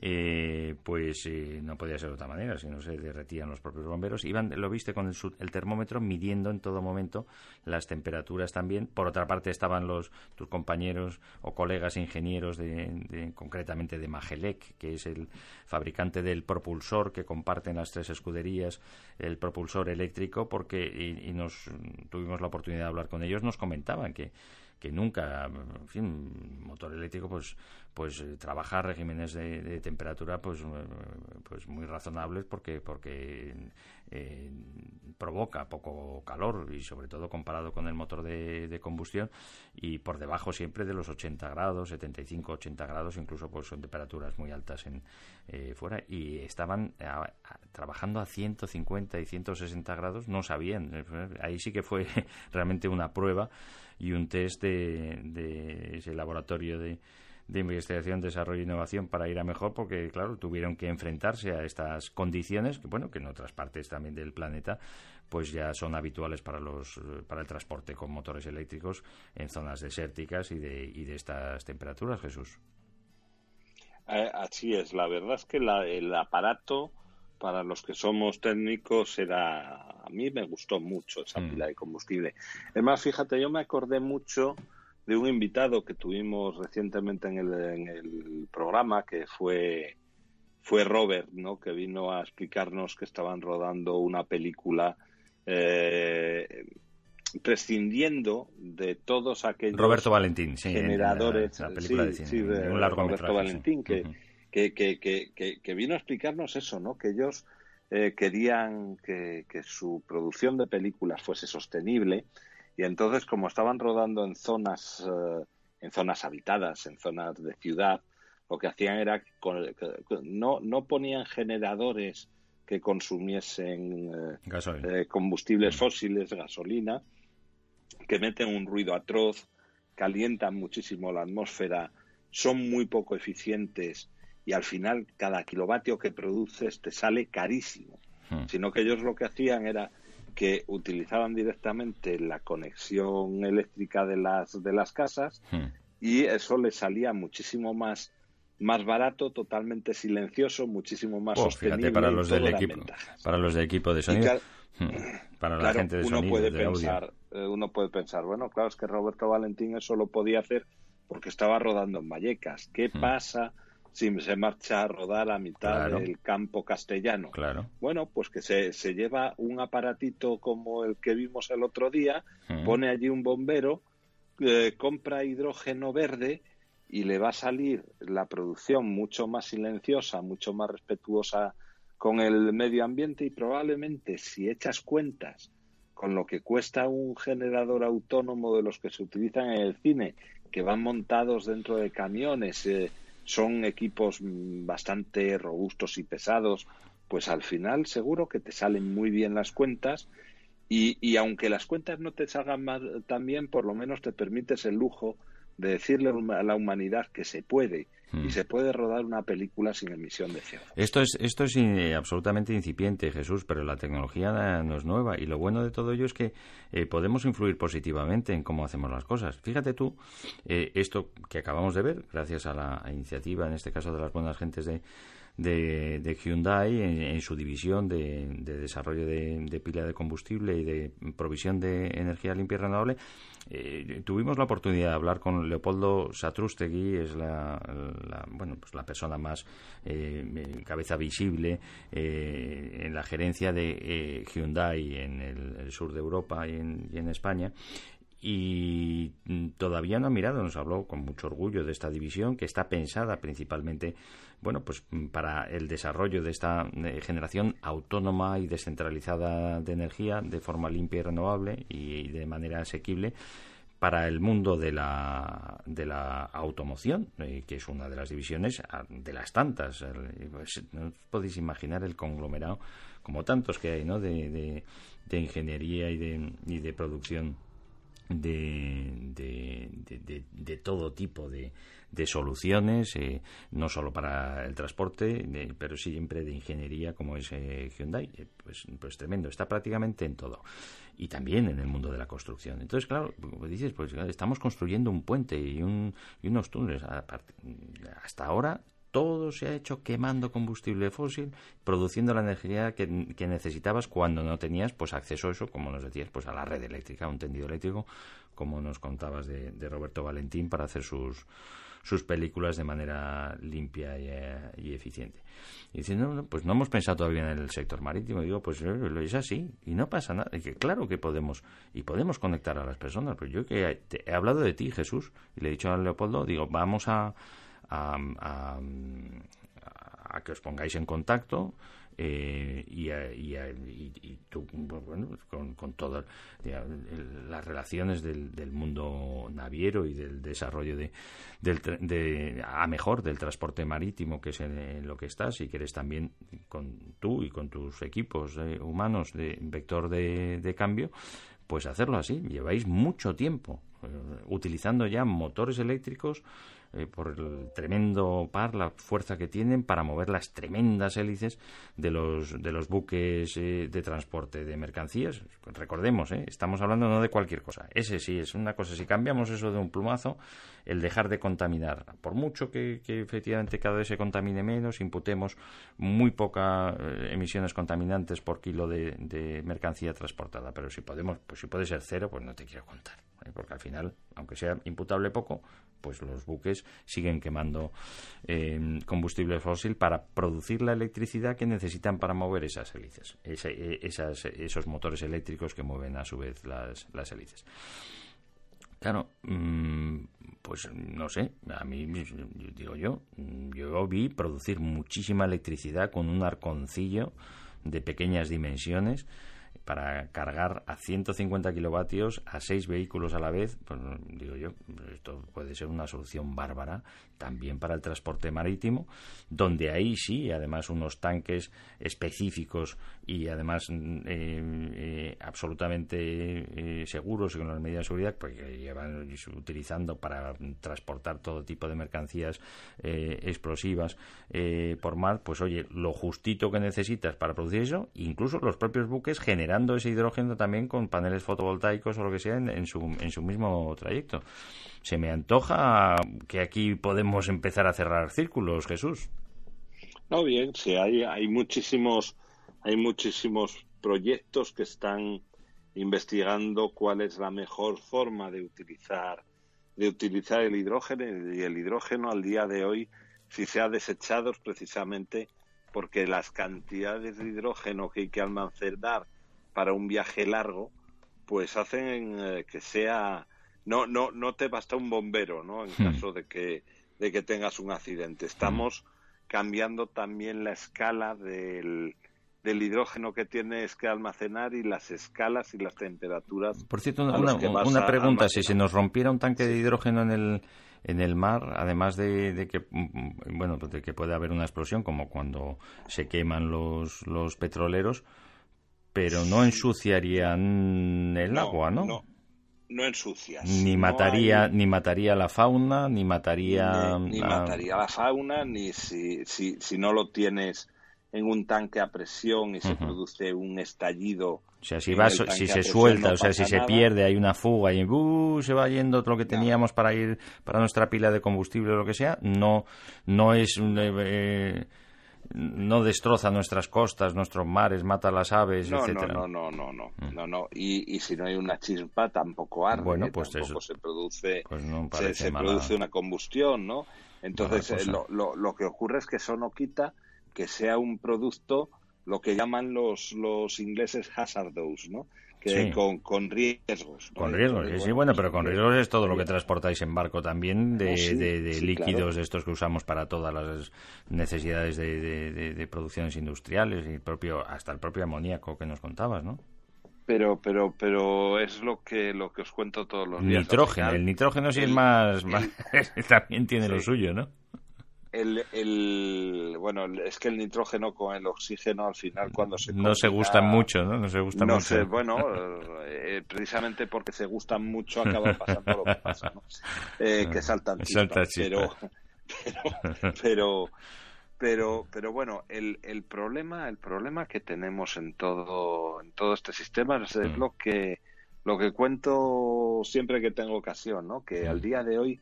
eh, pues eh, no podía ser de otra manera, si no se derretían los propios bomberos. Iban, lo viste con el, termómetro midiendo en todo momento las temperaturas también. Por otra parte estaban los tus compañeros o colegas ingenieros de, concretamente de Magelec, que es el fabricante del propulsor que comparten las tres escuderías, el propulsor eléctrico, porque y, y nos tuvimos la oportunidad de hablar con ellos ellos nos comentaban que, que nunca, en motor eléctrico, pues, pues eh, trabaja regímenes de, temperatura, pues, eh, pues muy razonables porque, porque eh, provoca poco calor y sobre todo comparado con el motor de, combustión y por debajo siempre de los 80 grados, 75, 80 grados, incluso pues son temperaturas muy altas en fuera y estaban trabajando a 150 y 160 grados, no sabían, ahí sí que fue realmente una prueba y un test de, ese laboratorio de, investigación, desarrollo e innovación para ir a mejor, porque claro, tuvieron que enfrentarse a estas condiciones que bueno, que en otras partes también del planeta pues ya son habituales para los para el transporte con motores eléctricos en zonas desérticas y de, y de estas temperaturas, Jesús. Eh, así es, la verdad es que el aparato para los que somos técnicos era a mí me gustó mucho esa mm. pila de combustible. Es más, fíjate, yo me acordé mucho de un invitado que tuvimos recientemente en el, en el programa que fue fue Robert, ¿no? Que vino a explicarnos que estaban rodando una película eh, prescindiendo de todos aquellos Roberto Valentín, sí, generadores, la, película de, cine, un largo Roberto Valentín que que, que, que, que, vino a explicarnos eso, ¿no? Que ellos eh, querían que, su producción de películas fuese sostenible y entonces como estaban rodando en zonas eh, en zonas habitadas, en zonas de ciudad, lo que hacían era no no ponían generadores que consumiesen eh, combustibles mm. fósiles, gasolina, que meten un ruido atroz, calientan muchísimo la atmósfera, son muy poco eficientes y al final cada kilovatio que produces te sale carísimo. Hmm. Sino que ellos lo que hacían era que utilizaban directamente la conexión eléctrica de las, de las casas hmm. y eso les salía muchísimo más más barato, totalmente silencioso, muchísimo más oh, sostenible. para los del equipo, para los de equipo de sonido, hmm. para la gente de uno puede pensar, eh, uno puede pensar, bueno, claro es que Roberto Valentín eso lo podía hacer porque estaba rodando en Vallecas. ¿Qué pasa? Si se marcha a rodar a mitad del campo castellano. Claro. Bueno, pues que se, se, lleva un aparatito como el que vimos el otro día, pone allí un bombero, eh, compra hidrógeno verde y le va a salir la producción mucho más silenciosa, mucho más respetuosa con el medio ambiente y probablemente si echas cuentas con lo que cuesta un generador autónomo de los que se utilizan en el cine, que van montados dentro de camiones, eh, son equipos bastante robustos y pesados, pues al final seguro que te salen muy bien las cuentas y, y aunque las cuentas no te salgan tan bien, por lo menos te permites el lujo de decirle a la humanidad que se puede y hmm. se puede rodar una película sin emisión de CO2. Esto es, esto es eh, absolutamente incipiente, Jesús, pero la tecnología no es nueva y lo bueno de todo ello es que eh, podemos influir positivamente en cómo hacemos las cosas. Fíjate tú, eh, esto que acabamos de ver, gracias a la iniciativa, en este caso de las buenas gentes de, de, de Hyundai en, su división de, desarrollo de, pila de combustible y de provisión de energía limpia y renovable. Eh, tuvimos la oportunidad de hablar con Leopoldo Satrustegui, es la, bueno, pues la persona más eh, cabeza visible eh, en la gerencia de Hyundai en el, sur de Europa y en, y en España y todavía no ha mirado, nos habló con mucho orgullo de esta división que está pensada principalmente bueno, pues para el desarrollo de esta eh, generación autónoma y descentralizada de energía de forma limpia y renovable y de manera asequible para el mundo de la, de la automoción, eh, que es una de las divisiones ah, de las tantas. Pues, no podéis imaginar el conglomerado, como tantos que hay, ¿no? de, de ingeniería y de, y de producción de, de, todo tipo de, soluciones, eh, no solo para el transporte, pero siempre de ingeniería como es eh, Hyundai. Eh, pues, pues tremendo, está prácticamente en todo. Y también en el mundo de la construcción. Entonces, claro, dices, pues estamos construyendo un puente y, un, y unos túneles. Hasta ahora todo se ha hecho quemando combustible fósil, produciendo la energía que, necesitabas cuando no tenías pues acceso a eso, como nos decías, pues a la red eléctrica, un tendido eléctrico, como nos contabas de, Roberto Valentín para hacer sus, sus películas de manera limpia y, eh, eficiente. Y diciendo, no, pues no hemos pensado todavía en el sector marítimo. digo, pues eh, es así y no pasa nada. Y que claro que podemos y podemos conectar a las personas. Pero yo que he hablado de ti, Jesús, y le he dicho a Leopoldo, digo, vamos a a, que os pongáis en contacto eh, y, y, tú, bueno, con, con todas las relaciones del, del, mundo naviero y del desarrollo de, del, de, a mejor del transporte marítimo, que es en, lo que estás, y que eres también con tú y con tus equipos eh, humanos de vector de, de cambio, pues hacerlo así. Lleváis mucho tiempo eh, utilizando ya motores eléctricos eh, por el tremendo par, la fuerza que tienen para mover las tremendas hélices de los, de los buques eh, de transporte de mercancías. Recordemos, eh, estamos hablando no de cualquier cosa. Ese sí es una cosa. Si cambiamos eso de un plumazo, el dejar de contaminar, por mucho que, efectivamente cada vez se contamine menos, imputemos muy pocas emisiones contaminantes por kilo de, de mercancía transportada. Pero si podemos, pues si puede ser cero, pues no te quiero contar. Porque al final, aunque sea imputable poco, pues los buques siguen quemando eh, combustible fósil para producir la electricidad que necesitan para mover esas hélices, e, esos motores eléctricos que mueven a su vez las, las hélices. Claro, mm, pues no sé, a mí digo yo, yo vi producir muchísima electricidad con un arconcillo de pequeñas dimensiones para cargar a 150 kilovatios a seis vehículos a la vez, pues digo yo, esto puede ser una solución bárbara también para el transporte marítimo, donde ahí sí, además unos tanques específicos y además mm, eh, eh, absolutamente eh, seguros y con las medidas de seguridad, porque llevan utilizando para transportar todo tipo de mercancías explosivas por mar, pues oye, lo justito que necesitas para producir eso, incluso los propios buques generando ese hidrógeno también con paneles fotovoltaicos o lo que sea en, su, en su mismo trayecto. Se me antoja que aquí podemos empezar a cerrar círculos, Jesús. No, bien, sí, hay, hay muchísimos, hay muchísimos proyectos que están investigando cuál es la mejor forma de utilizar de utilizar el hidrógeno y el hidrógeno al día de hoy si se ha desechado precisamente porque las cantidades de hidrógeno que hay que almacenar para un viaje largo, pues hacen eh, que sea no no no te basta un bombero, ¿no? En hmm. caso de que de que tengas un accidente. Estamos cambiando también la escala del, del hidrógeno que tienes que almacenar y las escalas y las temperaturas. Por cierto, una, pregunta, si se nos rompiera un tanque de hidrógeno en el en el mar, además de, de, que bueno, de que puede haber una explosión como cuando se queman los los petroleros, pero no ensuciarían el agua, ¿no? No, no ensucias. Ni mataría, ni mataría la fauna, ni mataría. Ni, mataría la fauna, ni si, si, si, no lo tienes en un tanque a presión y se produce un estallido. O sea, si, va, si se suelta, o sea, si se pierde, hay una fuga y uh, se va yendo lo que teníamos para ir para nuestra pila de combustible o lo que sea, no, no es. Eh, no destroza nuestras costas, nuestros mares, mata las aves, no, etcétera. No, no, no, no, no, no, no. Y, y, si no hay una chispa tampoco arde, bueno, ¿eh? pues tampoco eso, se produce, pues no se, se mala, produce una combustión, ¿no? Entonces eh, lo, lo, lo, que ocurre es que eso no quita que sea un producto lo que llaman los, los ingleses hazardous, ¿no? Que Sí. con, con riesgos. ¿no? Con riesgos, sí, sí, bueno, pues, pero con riesgos es todo lo que transportáis en barco también, de, Ah, sí, de- de líquidos claro. de estos que usamos para todas las necesidades de, de- producciones industriales y propio hasta el propio amoníaco que nos contabas, ¿no? Pero, pero, pero es lo que, lo que os cuento todos los días. Nitrógeno, el nitrógeno sí es más, más- también tiene lo suyo, ¿no? El, el, bueno, es que el nitrógeno con el oxígeno al final cuando se No se gustan mucho, ¿no? No se gustan no mucho. sé, bueno, eh, precisamente porque se gustan mucho acaba pasando lo que pasa, ¿no? Eh, que saltan chispas, pero, pero, pero, pero, pero bueno, el, el problema, el problema que tenemos en todo, en todo este sistema es, es Mm. lo que, lo que cuento siempre que tengo ocasión, ¿no? Que al día de hoy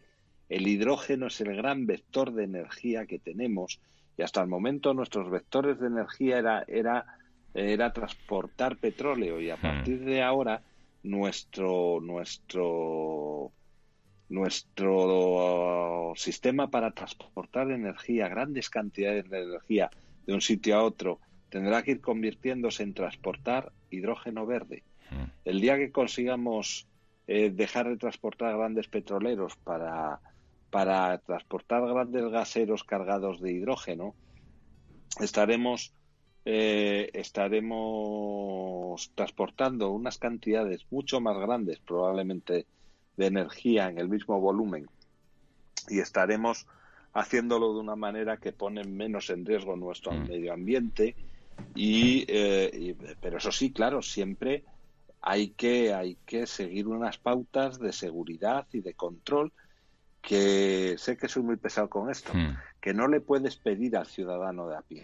el hidrógeno es el gran vector de energía que tenemos y hasta el momento nuestros vectores de energía era, era, era transportar petróleo y a partir de ahora nuestro, nuestro, nuestro sistema para transportar energía, grandes cantidades de energía de un sitio a otro, tendrá que ir convirtiéndose en transportar hidrógeno verde. Mm. El día que consigamos eh, dejar de transportar grandes petroleros para, para transportar grandes gaseros cargados de hidrógeno, estaremos, eh, estaremos transportando unas cantidades mucho más grandes, probablemente, de energía en el mismo volumen y estaremos haciéndolo de una manera que pone menos en riesgo nuestro Mm. medio ambiente y, eh, y- pero eso sí claro siempre hay que hay que seguir unas pautas de seguridad y de control que sé que soy muy pesado con esto Mm, que no le puedes pedir al ciudadano de a pie.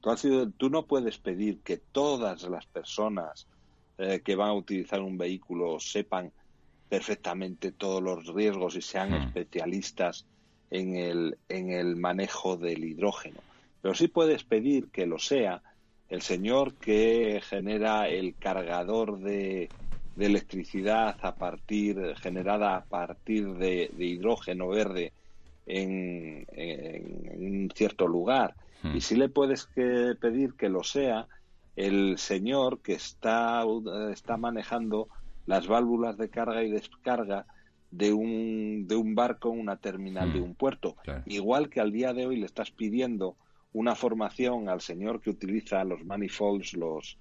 Tú, sido- tú no puedes pedir que todas las personas eh, que van a utilizar un vehículo sepan perfectamente todos los riesgos y sean Hmm. especialistas en el, en el manejo del hidrógeno. Pero sí puedes pedir que lo sea el señor que genera el cargador de, de electricidad a partir generada a partir de, de hidrógeno verde en, en- en un cierto lugar Hmm. y sí le puedes que pedir que lo sea el señor que está, está manejando las válvulas de carga y descarga de un, de un barco en una terminal Hmm. de un puerto. Claro. Igual que al día de hoy le estás pidiendo una formación al señor que utiliza los manifolds, los,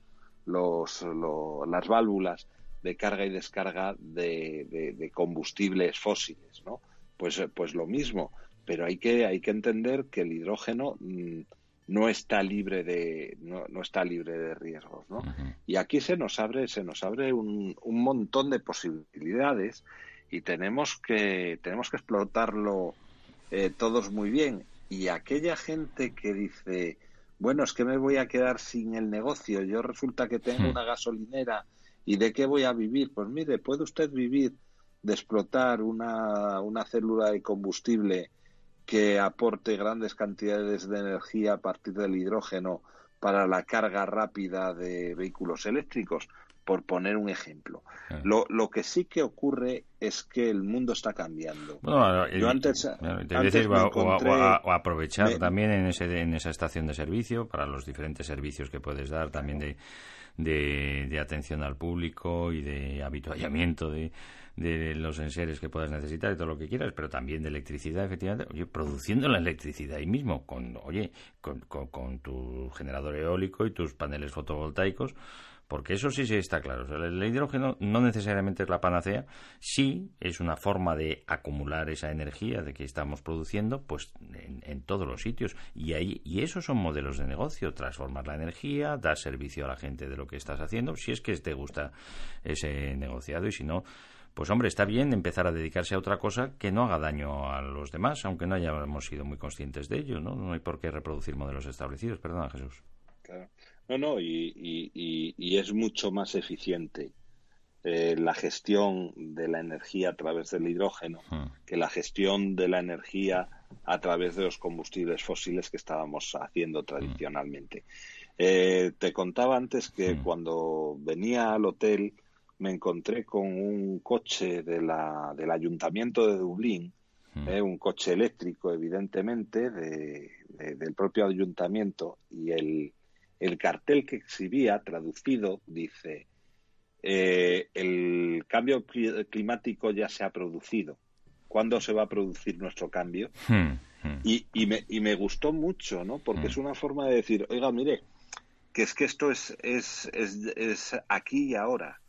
los, lo- las válvulas de carga y descarga de, de- de combustibles fósiles, ¿no? Pues, pues lo mismo, pero hay que, hay que entender que el hidrógeno mm, no está libre de, no, no está libre de riesgos, ¿no? Y aquí se nos abre, se nos abre un, un montón de posibilidades y tenemos que, tenemos que explotarlo eh, todos muy bien. Y aquella gente que dice, bueno, es que me voy a quedar sin el negocio, yo resulta que tengo Hmm. una gasolinera y de qué voy a vivir. Pues mire, puede usted vivir de explotar una, una célula de combustible que aporte grandes cantidades de energía a partir del hidrógeno para la carga rápida de vehículos eléctricos, por poner un ejemplo. Lo, lo que sí que ocurre es que el mundo está cambiando. Bueno, Yo antes- te antes decir, me o, o- encontré- o a- aprovechar me- también en, ese, en esa estación de servicio para los diferentes servicios que puedes dar, también de, de, de atención al público y de habituallamiento de, de los enseres que puedas necesitar y todo lo que quieras, pero también de electricidad, efectivamente. Oye, produciendo la electricidad ahí mismo, con, oye, con, con, con tu generador eólico y tus paneles fotovoltaicos, porque eso sí, sí está claro. El hidrógeno no necesariamente es la panacea, sí es una forma de acumular esa energía de que estamos produciendo pues en, en todos los sitios. Y, ahí, y esos son modelos de negocio, transformar la energía, dar servicio a la gente de lo que estás haciendo, si es que te gusta ese negociado y si no, pues hombre, está bien empezar a dedicarse a otra cosa que no haga daño a los demás, aunque no hayamos sido muy conscientes de ello, ¿no? No hay por qué reproducir modelos establecidos. Perdona, Jesús. Claro. No, no, y, y, y, y es mucho más eficiente eh, la gestión de la energía a través del hidrógeno Mm. que la gestión de la energía a través de los combustibles fósiles que estábamos haciendo tradicionalmente. Eh, te contaba antes que Mm. cuando venía al hotel me encontré con un coche de la, del ayuntamiento de Dublín, eh, un coche eléctrico, evidentemente, de- de- del propio ayuntamiento, y el, el cartel que exhibía, traducido, dice, eh, el cambio cli- climático ya se ha producido. ¿Cuándo se va a producir nuestro cambio? Mm, mm. Y, y, me, y me gustó mucho, ¿no? Porque Mm. es una forma de decir, oiga, mire, que es que esto es, es, es, es aquí y ahora.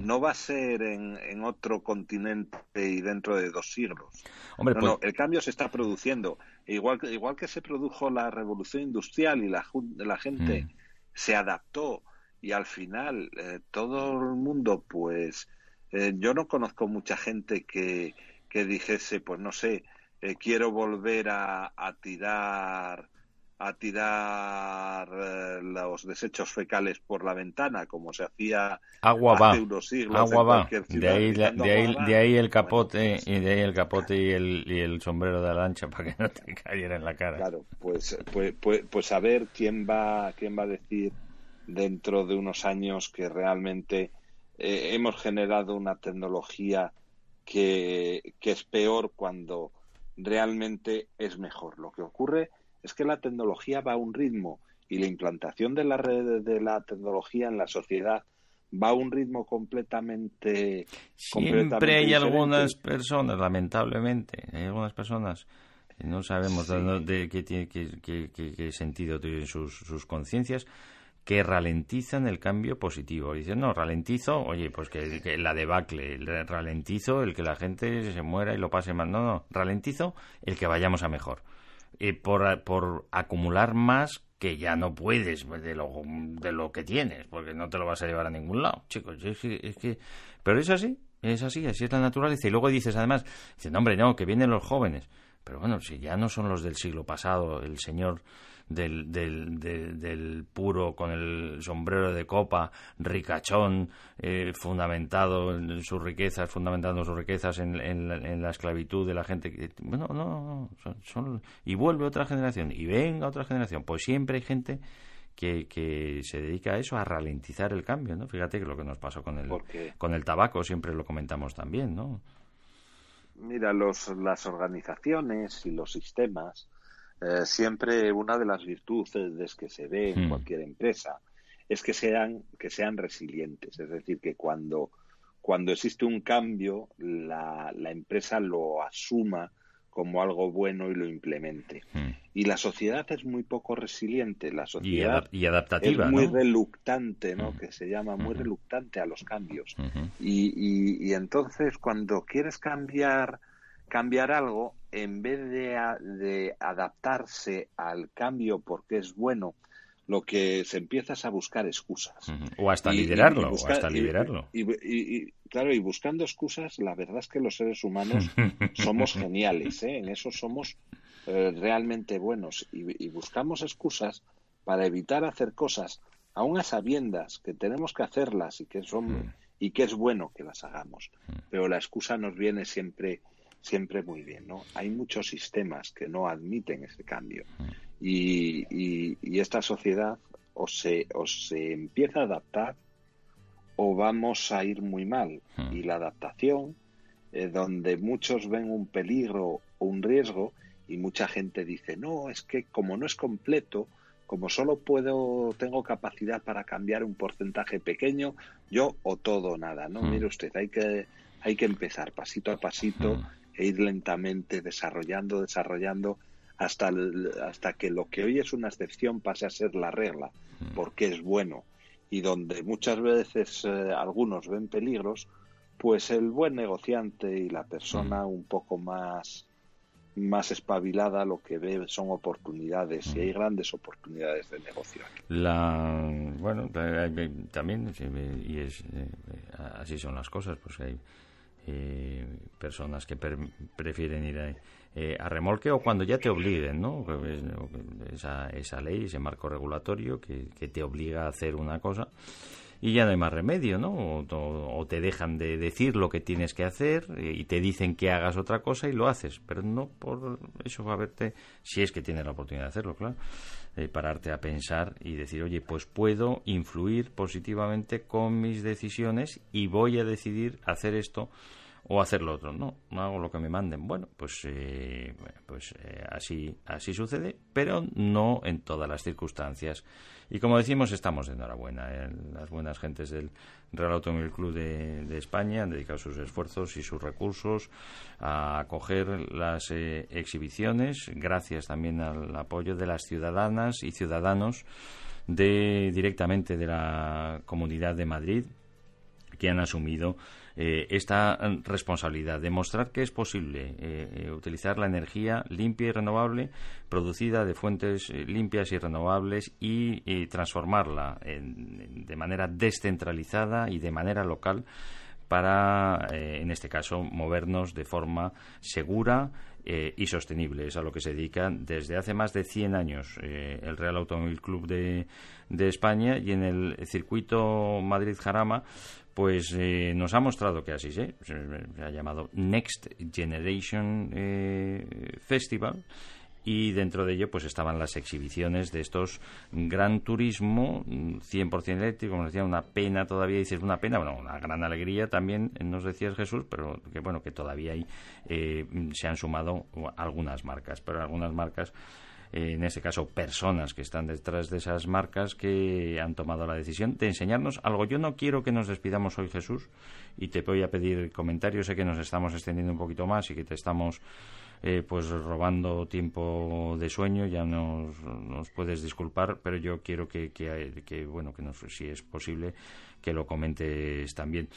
No va a ser en, en otro continente y dentro de dos siglos. Hombre, No, pues, no, el cambio se está produciendo. Igual, que- igual que se produjo la revolución industrial y la, gente Mm. se adaptó y al final eh, todo el mundo, pues eh, yo no conozco mucha gente que, que dijese, pues no sé, eh, quiero volver a, a tirar a tirar eh, los desechos fecales por la ventana como se hacía agua va. hace unos siglos Agua en va. De ahí, la- gritando de, ahí, agua va. de ahí el capote pues, y de ahí el capote y el, y el sombrero de la lancha para que no te cayera en la cara. Claro, pues, pues, pues, pues a ver quién va, quién va a decir dentro de unos años que realmente eh, hemos generado una tecnología que, que es peor cuando realmente es mejor. Lo que ocurre es que la tecnología va a un ritmo y la implantación de la red de la tecnología en la sociedad va a un ritmo completamente Siempre completamente hay diferente. algunas personas, lamentablemente, hay algunas personas que no sabemos de, Sí. no- de qué, tiene- qué- qué- qué- qué sentido tienen sus, sus conciencias, que ralentizan el cambio positivo. Dicen, no, ralentizo, oye, pues que, que la debacle, el ralentizo el que la gente se muera y lo pase mal. No, no, ralentizo el que vayamos a mejor. Y por, por acumular más que ya no puedes pues, de lo, de lo que tienes, porque no te lo vas a llevar a ningún lado, chicos. Es que, es que... Pero es así, es así, así es la naturaleza. Y luego dices, además, dices, no, hombre, no, que vienen los jóvenes. Pero bueno, si ya no son los del siglo pasado, el señor del, del, del, del puro con el sombrero de copa, ricachón, eh, fundamentado en sus riquezas, fundamentando sus riquezas en, en, la- en la esclavitud de la gente. que- Bueno, no, no, son, son- y vuelve otra generación, y venga otra generación. Pues siempre hay gente que, que se dedica a eso, a ralentizar el cambio, ¿no? Fíjate que lo que nos pasó con el, con el tabaco, siempre lo comentamos también, ¿no? Mira, los, las organizaciones y los sistemas, eh, siempre una de las virtudes que se ve en Hmm. cualquier empresa es que sean, que sean resilientes. Es decir, que cuando, cuando existe un cambio, la, la empresa lo asuma como algo bueno y lo implemente. Mm. Y la sociedad es muy poco resiliente. La Y, sociedad y adaptativa, es muy ¿no? reluctante, ¿no? Mm. Que se llama muy reluctante a los cambios. Y, y, y entonces cuando quieres cambiar cambiar algo en vez de, a- de adaptarse al cambio porque es bueno lo que se empieza es a buscar excusas. O hasta Y- liderarlo, y o hasta liderarlo. y, y- y, claro y buscando excusas la verdad es que los seres humanos somos geniales ¿eh? en eso somos eh, realmente buenos y, buscamos excusas para evitar hacer cosas aún a sabiendas que tenemos que hacerlas y que son y que es bueno que las hagamos pero la excusa nos viene siempre siempre muy bien no hay muchos sistemas que no admiten ese cambio y, y- y esta sociedad o se o se empieza a adaptar o vamos a ir muy mal Mm. y la adaptación eh, donde muchos ven un peligro o un riesgo y mucha gente dice no es que como no es completo como solo puedo tengo capacidad para cambiar un porcentaje pequeño yo o todo o nada no Mm. mire usted hay que hay que empezar pasito a pasito Mm. E ir lentamente desarrollando desarrollando hasta el- hasta que lo que hoy es una excepción pase a ser la regla Mm. porque es bueno y donde muchas veces eh, algunos ven peligros, pues el buen negociante y la persona un poco más más espabilada lo que ve son oportunidades y hay grandes oportunidades de negocio. La, bueno, también, y es, eh, así son las cosas, pues hay eh, personas que per- prefieren ir a, eh, a remolque o cuando ya te obliguen, ¿no? Esa, esa ley, ese marco regulatorio que, que te obliga a hacer una cosa y ya no hay más remedio, ¿no? O, te dejan de decir lo que tienes que hacer y te dicen que hagas otra cosa y lo haces, pero no por eso va a verte, si es que tienes la oportunidad de hacerlo, claro, eh, pararte a pensar y decir, oye, pues puedo influir positivamente con mis decisiones y voy a decidir hacer esto o hacer lo otro. No, no hago lo que me manden. Bueno, pues, eh, pues eh, así, así sucede, pero no en todas las circunstancias. Y como decimos, estamos de enhorabuena. Eh, las buenas gentes del Real Automóvil Club de, España han dedicado sus esfuerzos y sus recursos a acoger las exhibiciones, gracias también al apoyo de las ciudadanas y ciudadanos de directamente de la Comunidad de Madrid que han asumido eh, esta responsabilidad, demostrar que es posible eh, eh, utilizar la energía limpia y renovable, producida de fuentes limpias y renovables, y, transformarla de manera descentralizada y de manera local para, en este caso, movernos de forma segura, y sostenible. Es a lo que se dedica desde hace más de 100 años el Real Automóvil Club de, de, España y en el circuito Madrid-Jarama pues eh, nos ha mostrado que así se, ha llamado Next Generation eh, Festival y dentro de ello pues estaban las exhibiciones de estos Gran Turismo 100% eléctrico, como decía, una pena todavía, dices una pena, bueno, una gran alegría también, nos decías Jesús, pero que bueno, que todavía hay, eh, se han sumado algunas marcas, pero algunas marcas en este caso personas que están detrás de esas marcas que han tomado la decisión de enseñarnos algo. Yo no quiero que nos despidamos hoy, Jesús, y te voy a pedir comentarios. Sé que nos estamos extendiendo un poquito más y que te estamos eh, pues robando tiempo de sueño. Ya nos, nos puedes disculpar, pero yo quiero que, que, bueno, que si es posible que lo comentes también.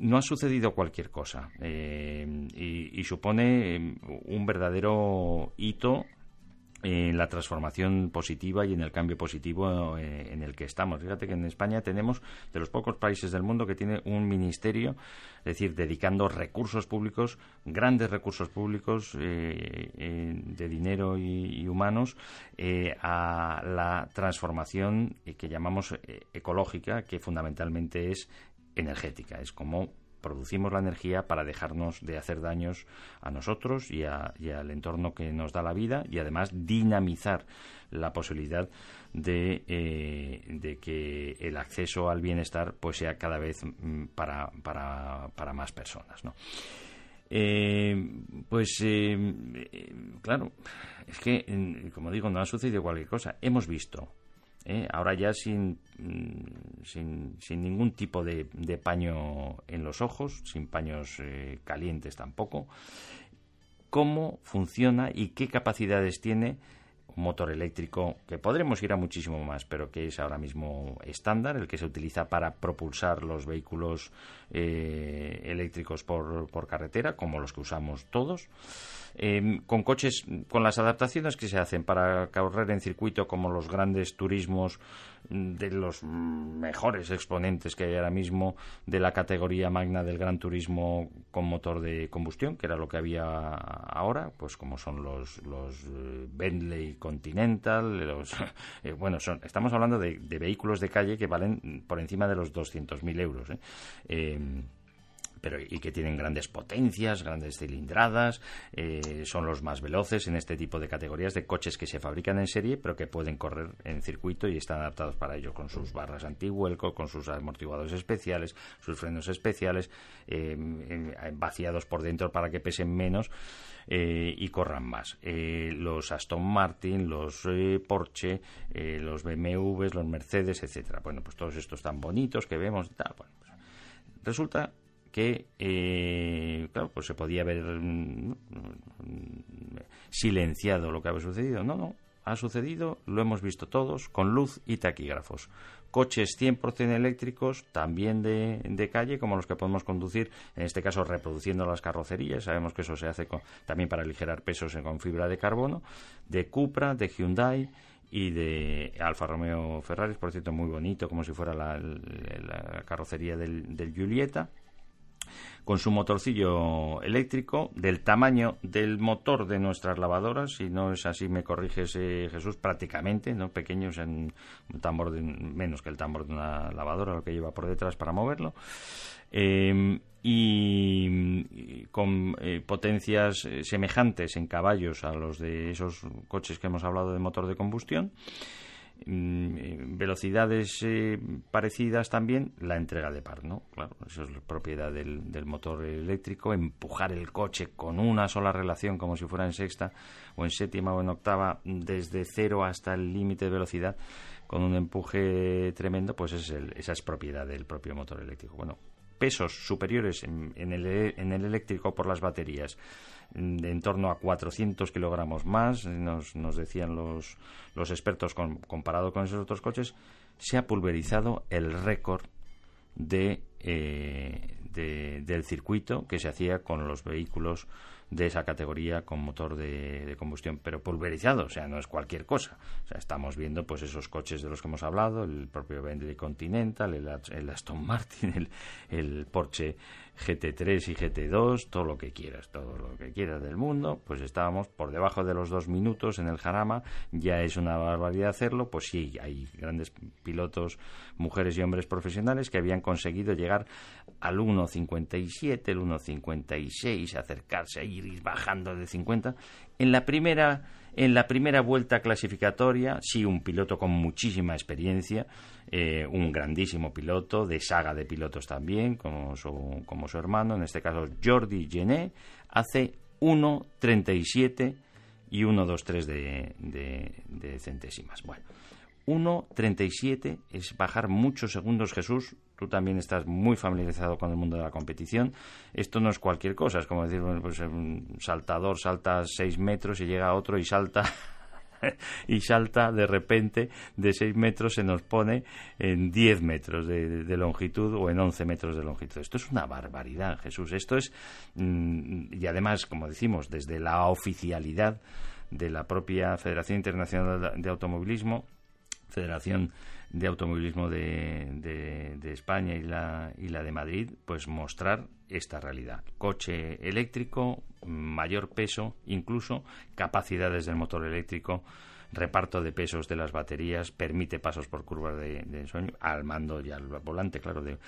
No ha sucedido cualquier cosa eh, y, y, supone un verdadero hito en la transformación positiva y en el cambio positivo eh, en el que estamos. Fíjate que en España tenemos de los pocos países del mundo que tiene un ministerio, es decir, dedicando recursos públicos, grandes recursos públicos eh, de dinero y, humanos eh, a la transformación que llamamos ecológica, que fundamentalmente es energética. Es como producimos la energía para dejarnos de hacer daños a nosotros y, al entorno que nos da la vida y además dinamizar la posibilidad de, eh, que el acceso al bienestar pues sea cada vez mm, para, más personas. ¿no? Eh, pues eh, claro, es que, como digo, no ha sucedido cualquier cosa. Hemos visto ¿eh? ahora ya sin, mm, sin, sin, ningún tipo de, paño en los ojos, sin paños eh, calientes tampoco, cómo funciona y qué capacidades tiene un motor eléctrico que podremos ir a muchísimo más, pero que es ahora mismo estándar, el que se utiliza para propulsar los vehículos eh, eléctricos por, por carretera, como los que usamos todos. Em, con coches, con las adaptaciones que se hacen para correr en circuito como los grandes turismos mm, de los mejores exponentes que hay ahora mismo de la categoría magna del gran turismo con motor de combustión, que era lo que había ahora, pues como son los, los eh, Bentley Continental, los, eh, bueno, son, estamos hablando de, vehículos de calle que valen por encima de los 200.000 euros. ¿eh? Em, pero y que tienen grandes potencias, grandes cilindradas, eh, son los más veloces en este tipo de categorías de coches que se fabrican en serie, pero que pueden correr en circuito y están adaptados para ello, con sus barras antihuelco, con sus amortiguadores especiales, sus frenos especiales, eh, vaciados por dentro para que pesen menos. Eh, y corran más. los Aston Martin, los Porsche, los BMWs, los Mercedes, etcétera. Bueno, pues todos estos tan bonitos que vemos, tal, pues resulta que, eh, claro, pues se podía haber mm, silenciado lo que había sucedido. No, no, ha sucedido, lo hemos visto todos, con luz y taquígrafos. Coches 100% eléctricos, también de, de, calle, como los que podemos conducir, en este caso reproduciendo las carrocerías, sabemos que eso se hace también para aligerar pesos con fibra de carbono, de Cupra, de Hyundai y de Alfa Romeo Ferrari, por cierto, muy bonito, como si fuera la, carrocería del, del Giulietta con su motorcillo eléctrico del tamaño del motor de nuestras lavadoras, si no es así me corriges Jesús, prácticamente, no pequeños en tambor de, menos que el tambor de una lavadora, lo que lleva por detrás para moverlo. Em, y, con eh, potencias eh, semejantes en caballos a los de esos coches que hemos hablado de motor de combustión velocidades eh, parecidas también la entrega de par, ¿no? Claro, eso es propiedad del, motor eléctrico, empujar el coche con una sola relación como si fuera en sexta o en séptima o en octava desde cero hasta el límite de velocidad con un empuje tremendo, pues es esa es propiedad del propio motor eléctrico. Bueno, pesos superiores en, el, en el eléctrico por las baterías de en torno a 400 kilogramos más, nos, nos decían los, los expertos comparado con esos otros coches, se ha pulverizado el récord de, eh, de, del circuito que se hacía con los vehículos de esa categoría con motor de, combustión, pero pulverizado, o sea, no es cualquier cosa. Estamos viendo pues esos coches de los que hemos hablado, el propio Bentley Continental, el, Aston Martin, el, el Porsche GT3 y GT2, todo lo que quieras, todo lo que quieras del mundo, pues estábamos por debajo de los dos minutos en el Jarama, ya es una barbaridad hacerlo, pues sí, hay grandes pilotos, mujeres y hombres profesionales que habían conseguido llegar al 1.57, el 1.56, acercarse, ir bajando de 50. En la primera en la primera vuelta clasificatoria, sí, un piloto con muchísima experiencia, eh, un grandísimo piloto, de saga de pilotos también, como su, como su hermano, en este caso Jordi Gené, hace 1.37 y 1.23 de, de, de centésimas. Bueno, 1.37 es bajar muchos segundos, Jesús, tú también estás muy familiarizado con el mundo de la competición. Esto no es cualquier cosa, es como decir, pues un saltador salta 6 metros y llega a otro y salta y salta de repente de 6 metros se nos pone en 10 metros de, longitud o en 11 metros de longitud. Esto es una barbaridad, Jesús. Esto es, mm, y además, como decimos, desde la oficialidad de la propia Federación Internacional de Automovilismo, Federación de automovilismo de, de, España y la, y la de Madrid, pues mostrar esta realidad. Coche eléctrico, mayor peso, incluso capacidades del motor eléctrico reparto de pesos de las baterías, permite pasos por curvas de, ensueño, al mando y al volante, claro, de,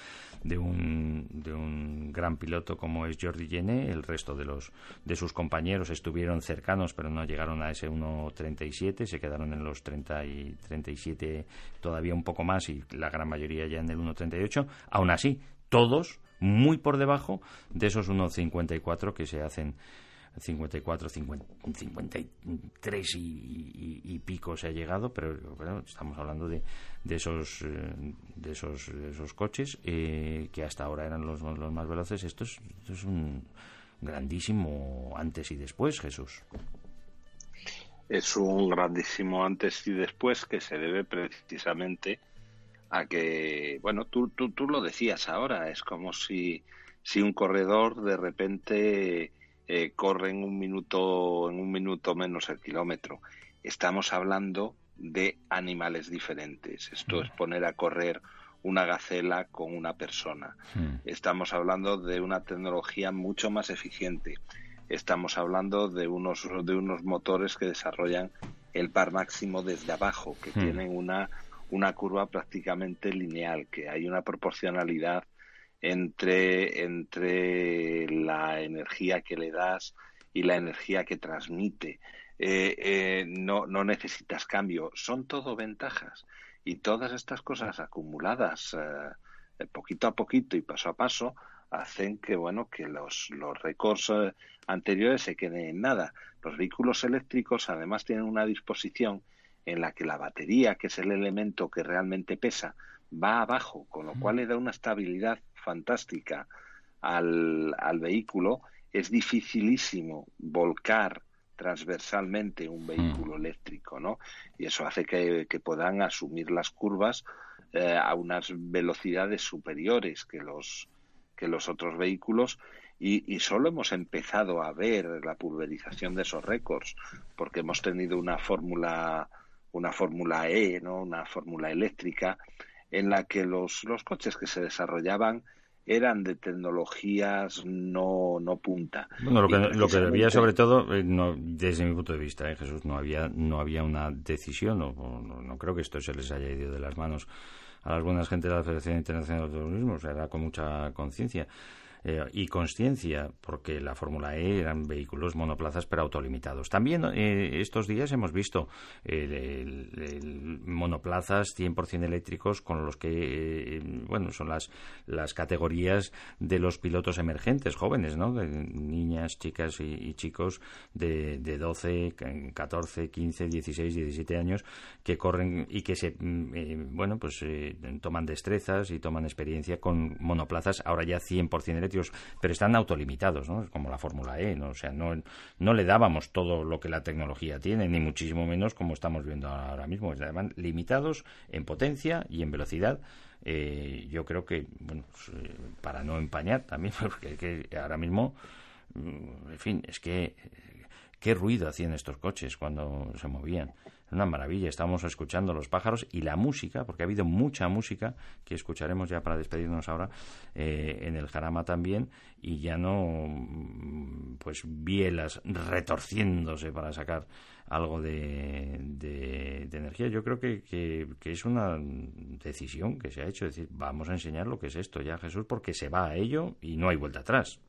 de, un, de un gran piloto como es Jordi Gené. El resto de, los, de sus compañeros estuvieron cercanos, pero no llegaron a ese 1.37, se quedaron en los 30 y 37 todavía un poco más y la gran mayoría ya en el 1.38. Aún así, todos muy por debajo de esos 1.54 que se hacen 54, 53 y, pico se ha llegado, pero estamos hablando de, de esos eh, de esos, esos coches eh, que hasta ahora eran los, los más veloces. Esto es, esto es un grandísimo antes y después, Jesús. Es un grandísimo antes y después que se debe precisamente a que, bueno, tú, tú, tú lo decías ahora, es como si, si un corredor de repente eh, corre en un minuto, en un minuto menos el kilómetro. Estamos hablando de animales diferentes. Esto es poner a correr una gacela con una persona. Hmm. Estamos hablando de una tecnología mucho más eficiente. Estamos hablando de unos, de unos motores que desarrollan el par máximo desde abajo, que hmm. tienen una, una curva prácticamente lineal, que hay una proporcionalidad entre, entre la energía que le das y la energía que transmite. Eh, eh, no, no necesitas cambio. Son todo ventajas. Y todas estas cosas acumuladas eh, poquito a poquito y paso a paso hacen que bueno que los, los récords anteriores se queden en nada. Los vehículos eléctricos además tienen una disposición en la que la batería, que es el elemento que realmente pesa, va abajo, con lo cual le da una estabilidad fantástica al, al vehículo, es dificilísimo volcar transversalmente un vehículo eléctrico, ¿no? Y eso hace que, puedan asumir las curvas eh, a unas velocidades superiores que los, que los otros vehículos. Y, y, solo hemos empezado a ver la pulverización de esos récords porque hemos tenido una fórmula una fórmula E, ¿no? Una fórmula eléctrica en la que los, los coches que se desarrollaban eran de tecnologías no, no punta. Bueno, lo que, lo que precisamente- debía sobre todo, eh, no, desde mi punto de vista, eh, Jesús, no había, no había una decisión, o- o no, no creo que esto se les haya ido de las manos a las buenas gentes de la Federación Internacional de Turismo, o sea, era con mucha conciencia. Eh, y conciencia, porque la Fórmula E eran vehículos monoplazas pero autolimitados. También eh, estos días hemos visto eh, el- el monoplazas 100% eléctricos con los que, eh, bueno, son las, las categorías de los pilotos emergentes, jóvenes, ¿no? De niñas, chicas y, chicos de, de 12, 14, 15, 16, 17 años que corren y que se, mm, eh, bueno, pues toman destrezas y toman experiencia con monoplazas ahora ya 100% eléctricos, pero están autolimitados, ¿no? Como la Fórmula E, ¿no? O sea, no, no le dábamos todo lo que la tecnología tiene, ni muchísimo menos como estamos viendo ahora mismo. Estaban limitados en potencia y en velocidad. Eh, yo creo que, bueno, pues, eh, para no empañar también, porque que ahora mismo, mm, en fin, es que eh, qué ruido hacían estos coches cuando se movían. Una maravilla, estábamos escuchando los pájaros y la música, porque ha habido mucha música que escucharemos ya para despedirnos ahora eh, en el Jarama también, y ya no, mm, pues, bielas retorciéndose para sacar algo de, de- energía. Yo creo que, que- es una decisión que se ha hecho, es decir, vamos a enseñar lo que es esto ya, Jesús, porque se va a ello y no hay vuelta atrás.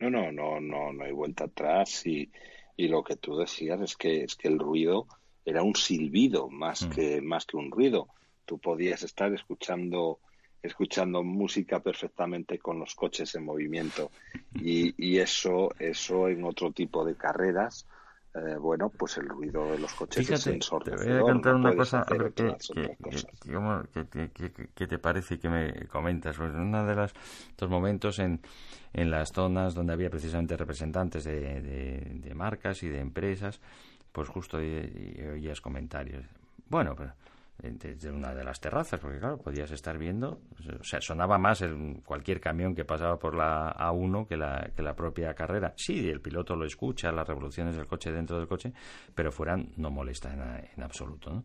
No, no, no, no, no hay vuelta atrás y, y lo que tú decías es que es que el ruido era un silbido más Mm. que más que un ruido. Tú podías estar escuchando escuchando música perfectamente con los coches en movimiento y, y eso eso en otro tipo de carreras eh, bueno pues el ruido de los coches es Fíjate, te ensordecedor, voy a contar una cosa, a ver cómo- qué- qué- qué- qué te parece y qué me comentas. Pues uno de los, estos momentos en, en las zonas donde había precisamente representantes de, de- marcas y de empresas, pues justo oías comentarios. Bueno, pero eh, desde una de las terrazas, porque claro, podías estar viendo, o sea, sonaba más el, cualquier camión que pasaba por la A1 que la, que la propia carrera. Sí, el piloto lo escucha, las revoluciones del coche dentro del coche, pero fuera no molesta en, en absoluto, ¿no?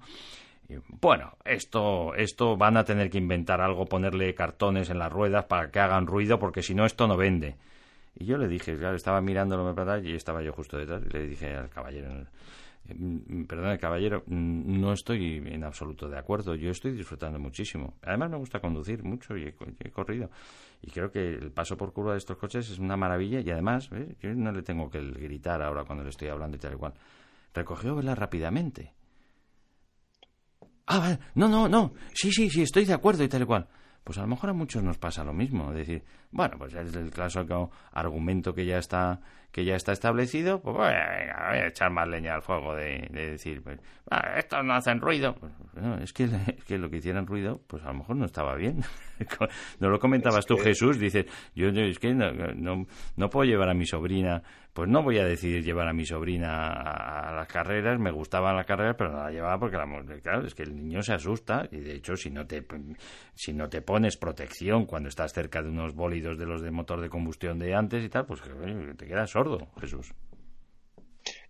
Bueno, esto, esto van a tener que inventar algo, ponerle cartones en las ruedas para que hagan ruido, porque si no esto no vende. Y yo le dije, claro, estaba mirándolo y estaba yo justo detrás, y le dije al caballero, mm, perdón, caballero, mm, no estoy en absoluto de acuerdo, yo estoy disfrutando muchísimo. Además me gusta conducir mucho y he, he corrido. Y creo que el paso por curva de estos coches es una maravilla y además, yo no le tengo que gritar ahora cuando le estoy hablando y tal y cual. Recogió vela rápidamente. Ah, vale. no, no, no. Sí, sí, sí, estoy de acuerdo y tal y cual. Pues a lo mejor a muchos nos pasa lo mismo. Es decir, bueno, pues es el clásico argumento que ya está que ya está establecido, pues bueno, venga, voy a echar más leña al fuego de, de decir, pues, ah, estos no hacen ruido. Pues, no, es, que, es que lo que hicieran ruido, pues a lo mejor no estaba bien. no lo comentabas Es tú, que- Jesús, dices, yo, yo es que no, no, no puedo llevar a mi sobrina, pues no voy a decidir llevar a mi sobrina a, a las carreras, me gustaban las carreras, pero no la llevaba porque, la, claro, es que el niño se asusta y de hecho si no te, si no te pones protección cuando estás cerca de unos bólidos de los de motor de combustión de antes y tal, pues te quedas sordo, Jesús.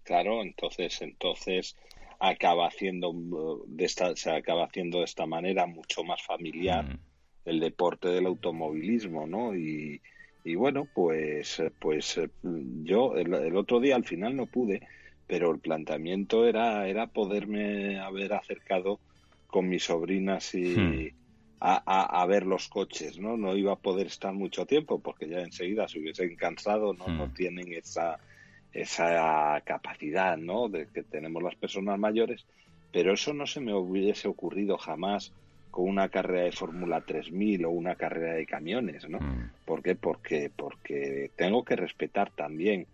Claro, entonces, entonces acaba haciendo uh, de esta, se acaba haciendo de esta manera mucho más familiar Mm. el deporte del automovilismo, ¿no? Y, y bueno, pues, pues eh, yo el, el otro día al final no pude, pero el planteamiento era, era poderme haber acercado con mis sobrinas y Hmm. A, a- a ver los coches, ¿no? No iba a poder estar mucho tiempo porque ya enseguida se hubiesen cansado, ¿no? Hmm. No tienen esa esa capacidad ¿no? de que tenemos las personas mayores, pero eso no se me hubiese ocurrido jamás con una carrera de Fórmula 3000 o una carrera de camiones, ¿no? Mm. ¿Por qué? Porque, porque tengo que respetar también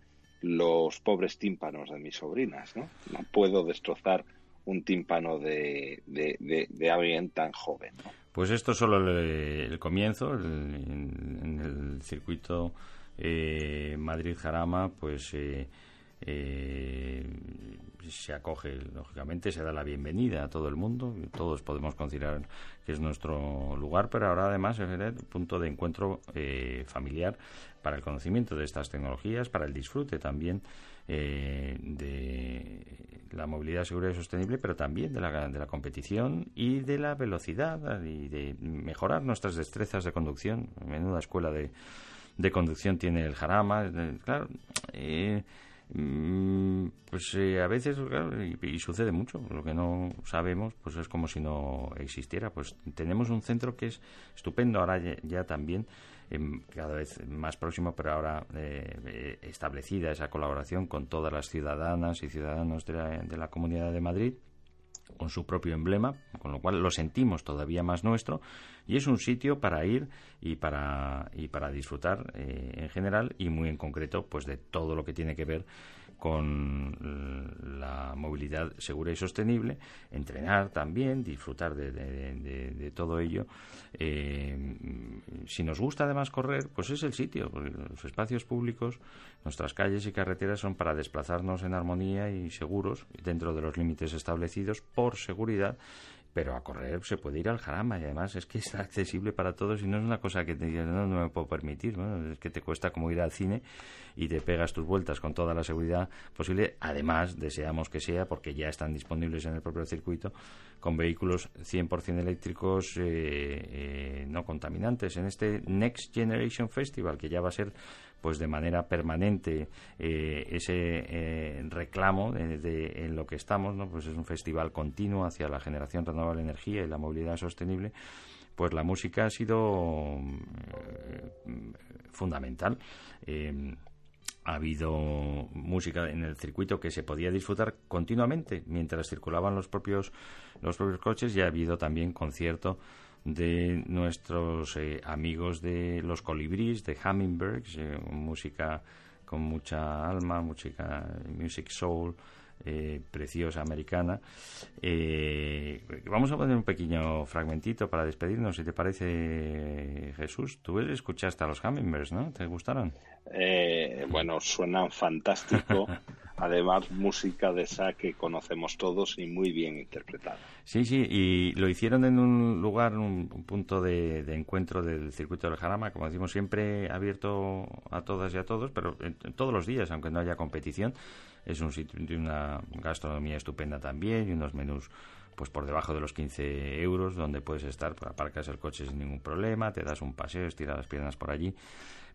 los pobres tímpanos de mis sobrinas, ¿no? No puedo destrozar un tímpano de, de, de, de alguien tan joven, ¿no? Pues esto es solo el, el comienzo, el- en, el circuito eh, Madrid-Jarama, pues eh, eh, se acoge, lógicamente, se da la bienvenida a todo el mundo, todos podemos considerar que es nuestro lugar, pero ahora además es el punto de encuentro eh, familiar para el conocimiento de estas tecnologías, para el disfrute también eh, de la movilidad segura y sostenible, pero también de la, de la competición y de la velocidad y de mejorar nuestras destrezas de conducción. Menuda escuela de, de conducción tiene el Jarama. Claro, eh, pues eh, a veces, y, sucede mucho, lo que no sabemos, pues es como si no existiera. Pues tenemos un centro que es estupendo, ahora ya, también, em, cada vez más próximo, pero ahora eh, eh, establecida esa colaboración con todas las ciudadanas y ciudadanos de la, de la Comunidad de Madrid con su propio emblema, con lo cual lo sentimos todavía más nuestro y es un sitio para ir y para y para disfrutar eh, en general y muy en concreto pues de todo lo que tiene que ver con la movilidad segura y sostenible, entrenar también, disfrutar de, todo ello. Eh, si nos gusta además correr, pues es el sitio, los espacios públicos, nuestras calles y carreteras son para desplazarnos en armonía y seguros, dentro de los límites establecidos por seguridad pero a correr se puede ir al jarama y además es que es accesible para todos y no es una cosa que te no, no me puedo permitir, es que te cuesta como ir al cine y te pegas tus vueltas con toda la seguridad posible. Además, deseamos que sea, porque ya están disponibles en el propio circuito, con vehículos 100% eléctricos eh, eh, no contaminantes. En este Next Generation Festival, que ya va a ser pues de manera permanente eh, ese eh, reclamo de, en lo que estamos, ¿no? pues es un festival continuo hacia la generación renovable de energía y la movilidad sostenible, pues la música ha sido eh, fundamental. ha habido música en el circuito que se podía disfrutar continuamente mientras circulaban los propios los propios coches y ha habido también concierto de nuestros eh, amigos de los colibríes, de Hummingbirds, eh, música con mucha alma, música music soul, eh, preciosa americana. vamos a poner un pequeño fragmentito para despedirnos, si te parece, Jesús. Tú escuchaste a los Hummingbirds, ¿no? ¿Te gustaron? bueno, suenan fantástico. además música de esa que conocemos todos y muy bien interpretada. Sí, sí, y lo hicieron en un lugar, un, punto de, encuentro del circuito del Jarama, como decimos siempre abierto a todas y a todos, pero todos los días, aunque no haya competición. Es un sitio de una gastronomía estupenda también y unos menús pues por debajo de los 15 euros, donde puedes estar, aparcas el coche sin ningún problema, te das un paseo, estiras las piernas por allí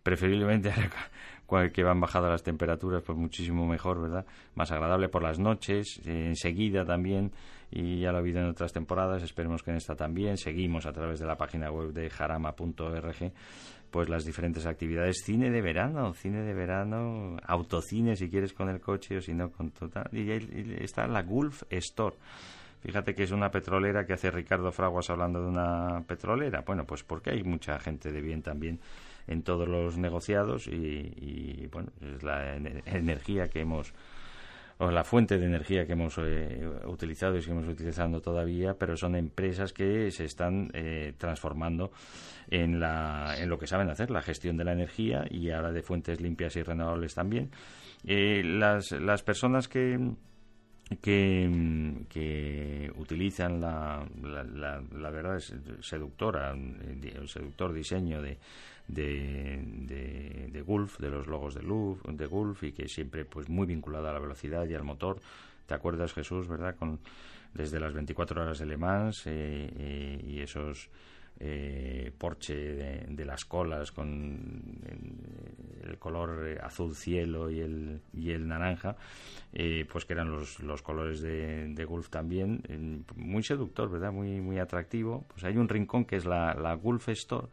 preferiblemente que van bajadas las temperaturas, pues muchísimo mejor, ¿verdad? Más agradable por las noches, eh, enseguida también, y ya lo ha habido en otras temporadas, esperemos que en esta también. Seguimos a través de la página web de jarama.org pues las diferentes actividades, cine de verano, cine de verano, autocine si quieres con el coche o si no con total. Y, y está la Gulf Store. Fíjate que es una petrolera que hace Ricardo Fraguas hablando de una petrolera. Bueno, pues porque hay mucha gente de bien también en todos los negociados y, bueno, es la energía que hemos o la fuente de energía que hemos eh, utilizado y seguimos utilizando todavía, pero son empresas que se están eh, transformando en, la, en lo que saben hacer, la gestión de la energía y ahora de fuentes limpias y renovables también. Eh, las, las personas que, que, que utilizan la, la, la, verdad es seductora, el seductor diseño de, de, de, de Gulf, de los logos de, Luf, de Gulf y que siempre pues muy vinculada a la velocidad y al motor. ¿Te acuerdas, Jesús, verdad? Con, desde las 24 horas de Le Mans eh, eh, y esos eh, Porsche de, las colas con el color azul cielo y el, y el naranja, pues que eran los, los colores de, de Gulf también, muy seductor, ¿verdad? Muy, muy atractivo. Pues hay un rincón que es la, la Gulf Store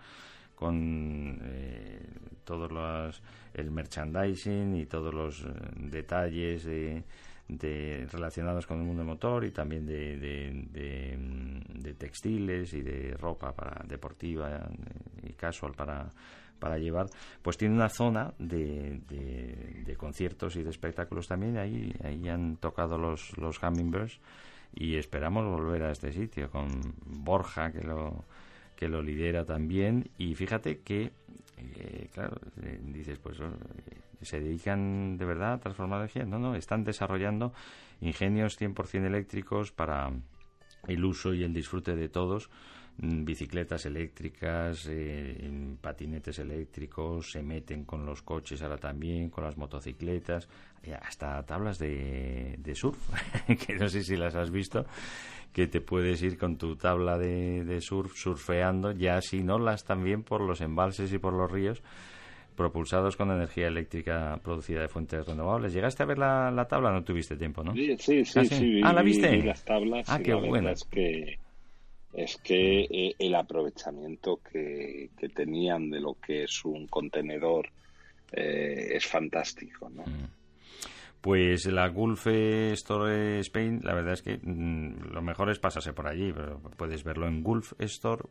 con eh, todos los el merchandising y todos los eh, detalles de, relacionados con el mundo motor y también de, de, textiles y de ropa para deportiva eh, y casual para para llevar, pues tiene una zona de, de, conciertos y de espectáculos también. Ahí, ahí han tocado los, los Hummingbirds y esperamos volver a este sitio con Borja, que lo, que lo lidera también y fíjate que, eh, claro, eh, dices, pues oh, se dedican de verdad a transformar energía. No, no, están desarrollando ingenios 100% eléctricos para el uso y el disfrute de todos bicicletas eléctricas, eh, patinetes eléctricos, se meten con los coches ahora también, con las motocicletas, eh, hasta tablas de, de surf, que no sé si las has visto, que te puedes ir con tu tabla de, de surf surfeando, ya sin olas también por los embalses y por los ríos, propulsados con energía eléctrica producida de fuentes renovables. ¿Llegaste a ver la, la tabla? No tuviste tiempo, ¿no? Sí, sí, sí. ¿Ah, sí, sí? Ah, ¿la vi- viste? vi las tablas. Ah, qué la. Es que, es que eh, el aprovechamiento que, que tenían de lo que es un contenedor eh, es fantástico, ¿no? Mm. Pues la Gulf Store Spain, la verdad es que mm, lo mejor es pasarse por allí, pero puedes verlo en gulfstore.es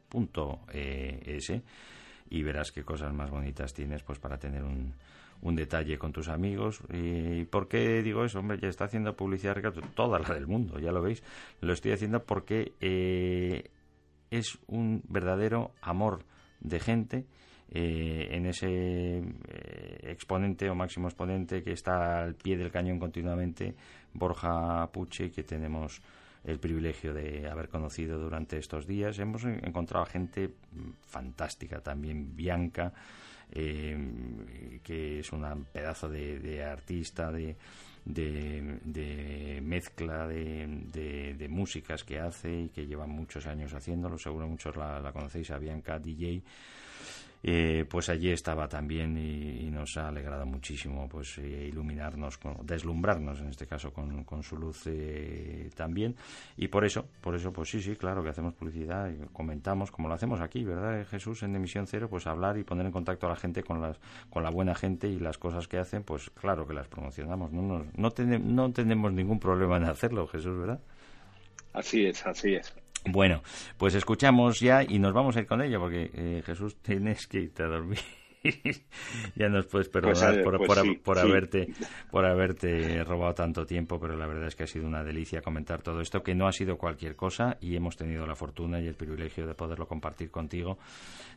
y verás qué cosas más bonitas tienes pues para tener un, un detalle con tus amigos. ¿Y por qué digo eso? Hombre, ya está haciendo publicidad, Ricardo, toda la del mundo, ya lo veis. Lo estoy haciendo porque eh, es un verdadero amor de gente eh, en ese eh, exponente o máximo exponente que está al pie del cañón continuamente, Borja Puche, que tenemos el privilegio de haber conocido durante estos días. Hemos en- encontrado gente fantástica también, Bianca, eh, que es un pedazo de, de artista, de, de, de mezcla de, de- de músicas que hace y que lleva muchos años haciéndolo. Seguro muchos la, la conocéis, a Bianca DJ. Eh, pues allí estaba también y, nos ha alegrado muchísimo pues eh, iluminarnos, con- deslumbrarnos en este caso con, con su luz eh, también y por eso, por eso pues sí, sí, claro que hacemos publicidad y comentamos como lo hacemos aquí, ¿verdad Jesús? En Emisión Cero, pues hablar y poner en contacto a la gente con las con la buena gente y las cosas que hacen, pues claro que las promocionamos, no, nos- no, tene- no tenemos ningún problema en hacerlo, Jesús, ¿verdad? Así es, así es. Bueno, pues escuchamos ya y nos vamos a ir con ello porque eh, Jesús tienes que irte a dormir. ya nos puedes perdonar Pues, por, pues por- sí, por sí. haberte por haberte robado tanto tiempo, pero la verdad es que ha sido una delicia comentar todo esto, que no ha sido cualquier cosa y hemos tenido la fortuna y el privilegio de poderlo compartir contigo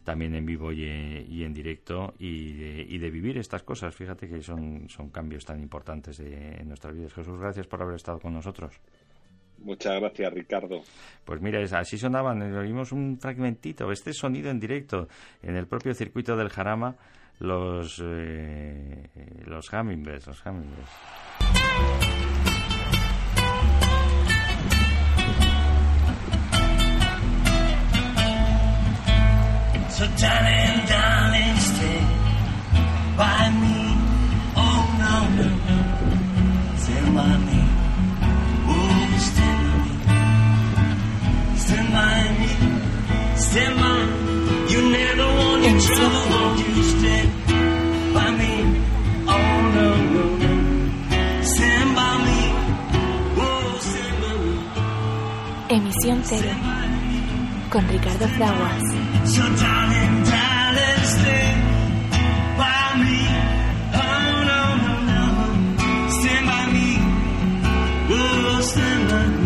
también en vivo y, y en directo y de, y de vivir estas cosas. Fíjate que son, son cambios tan importantes de, en nuestras vidas. Jesús, gracias por haber estado con nosotros. Muchas gracias, Ricardo. Pues mira, es- así sonaban, eh, oímos un fragmentito, este sonido en directo en el propio circuito del Jarama, los eh, los Hummingbirds, los Hummingbirds. So darling, darling, stay by me. Oh no, no, no. Stay by me. Emisión Cero con Ricardo Fraguas. By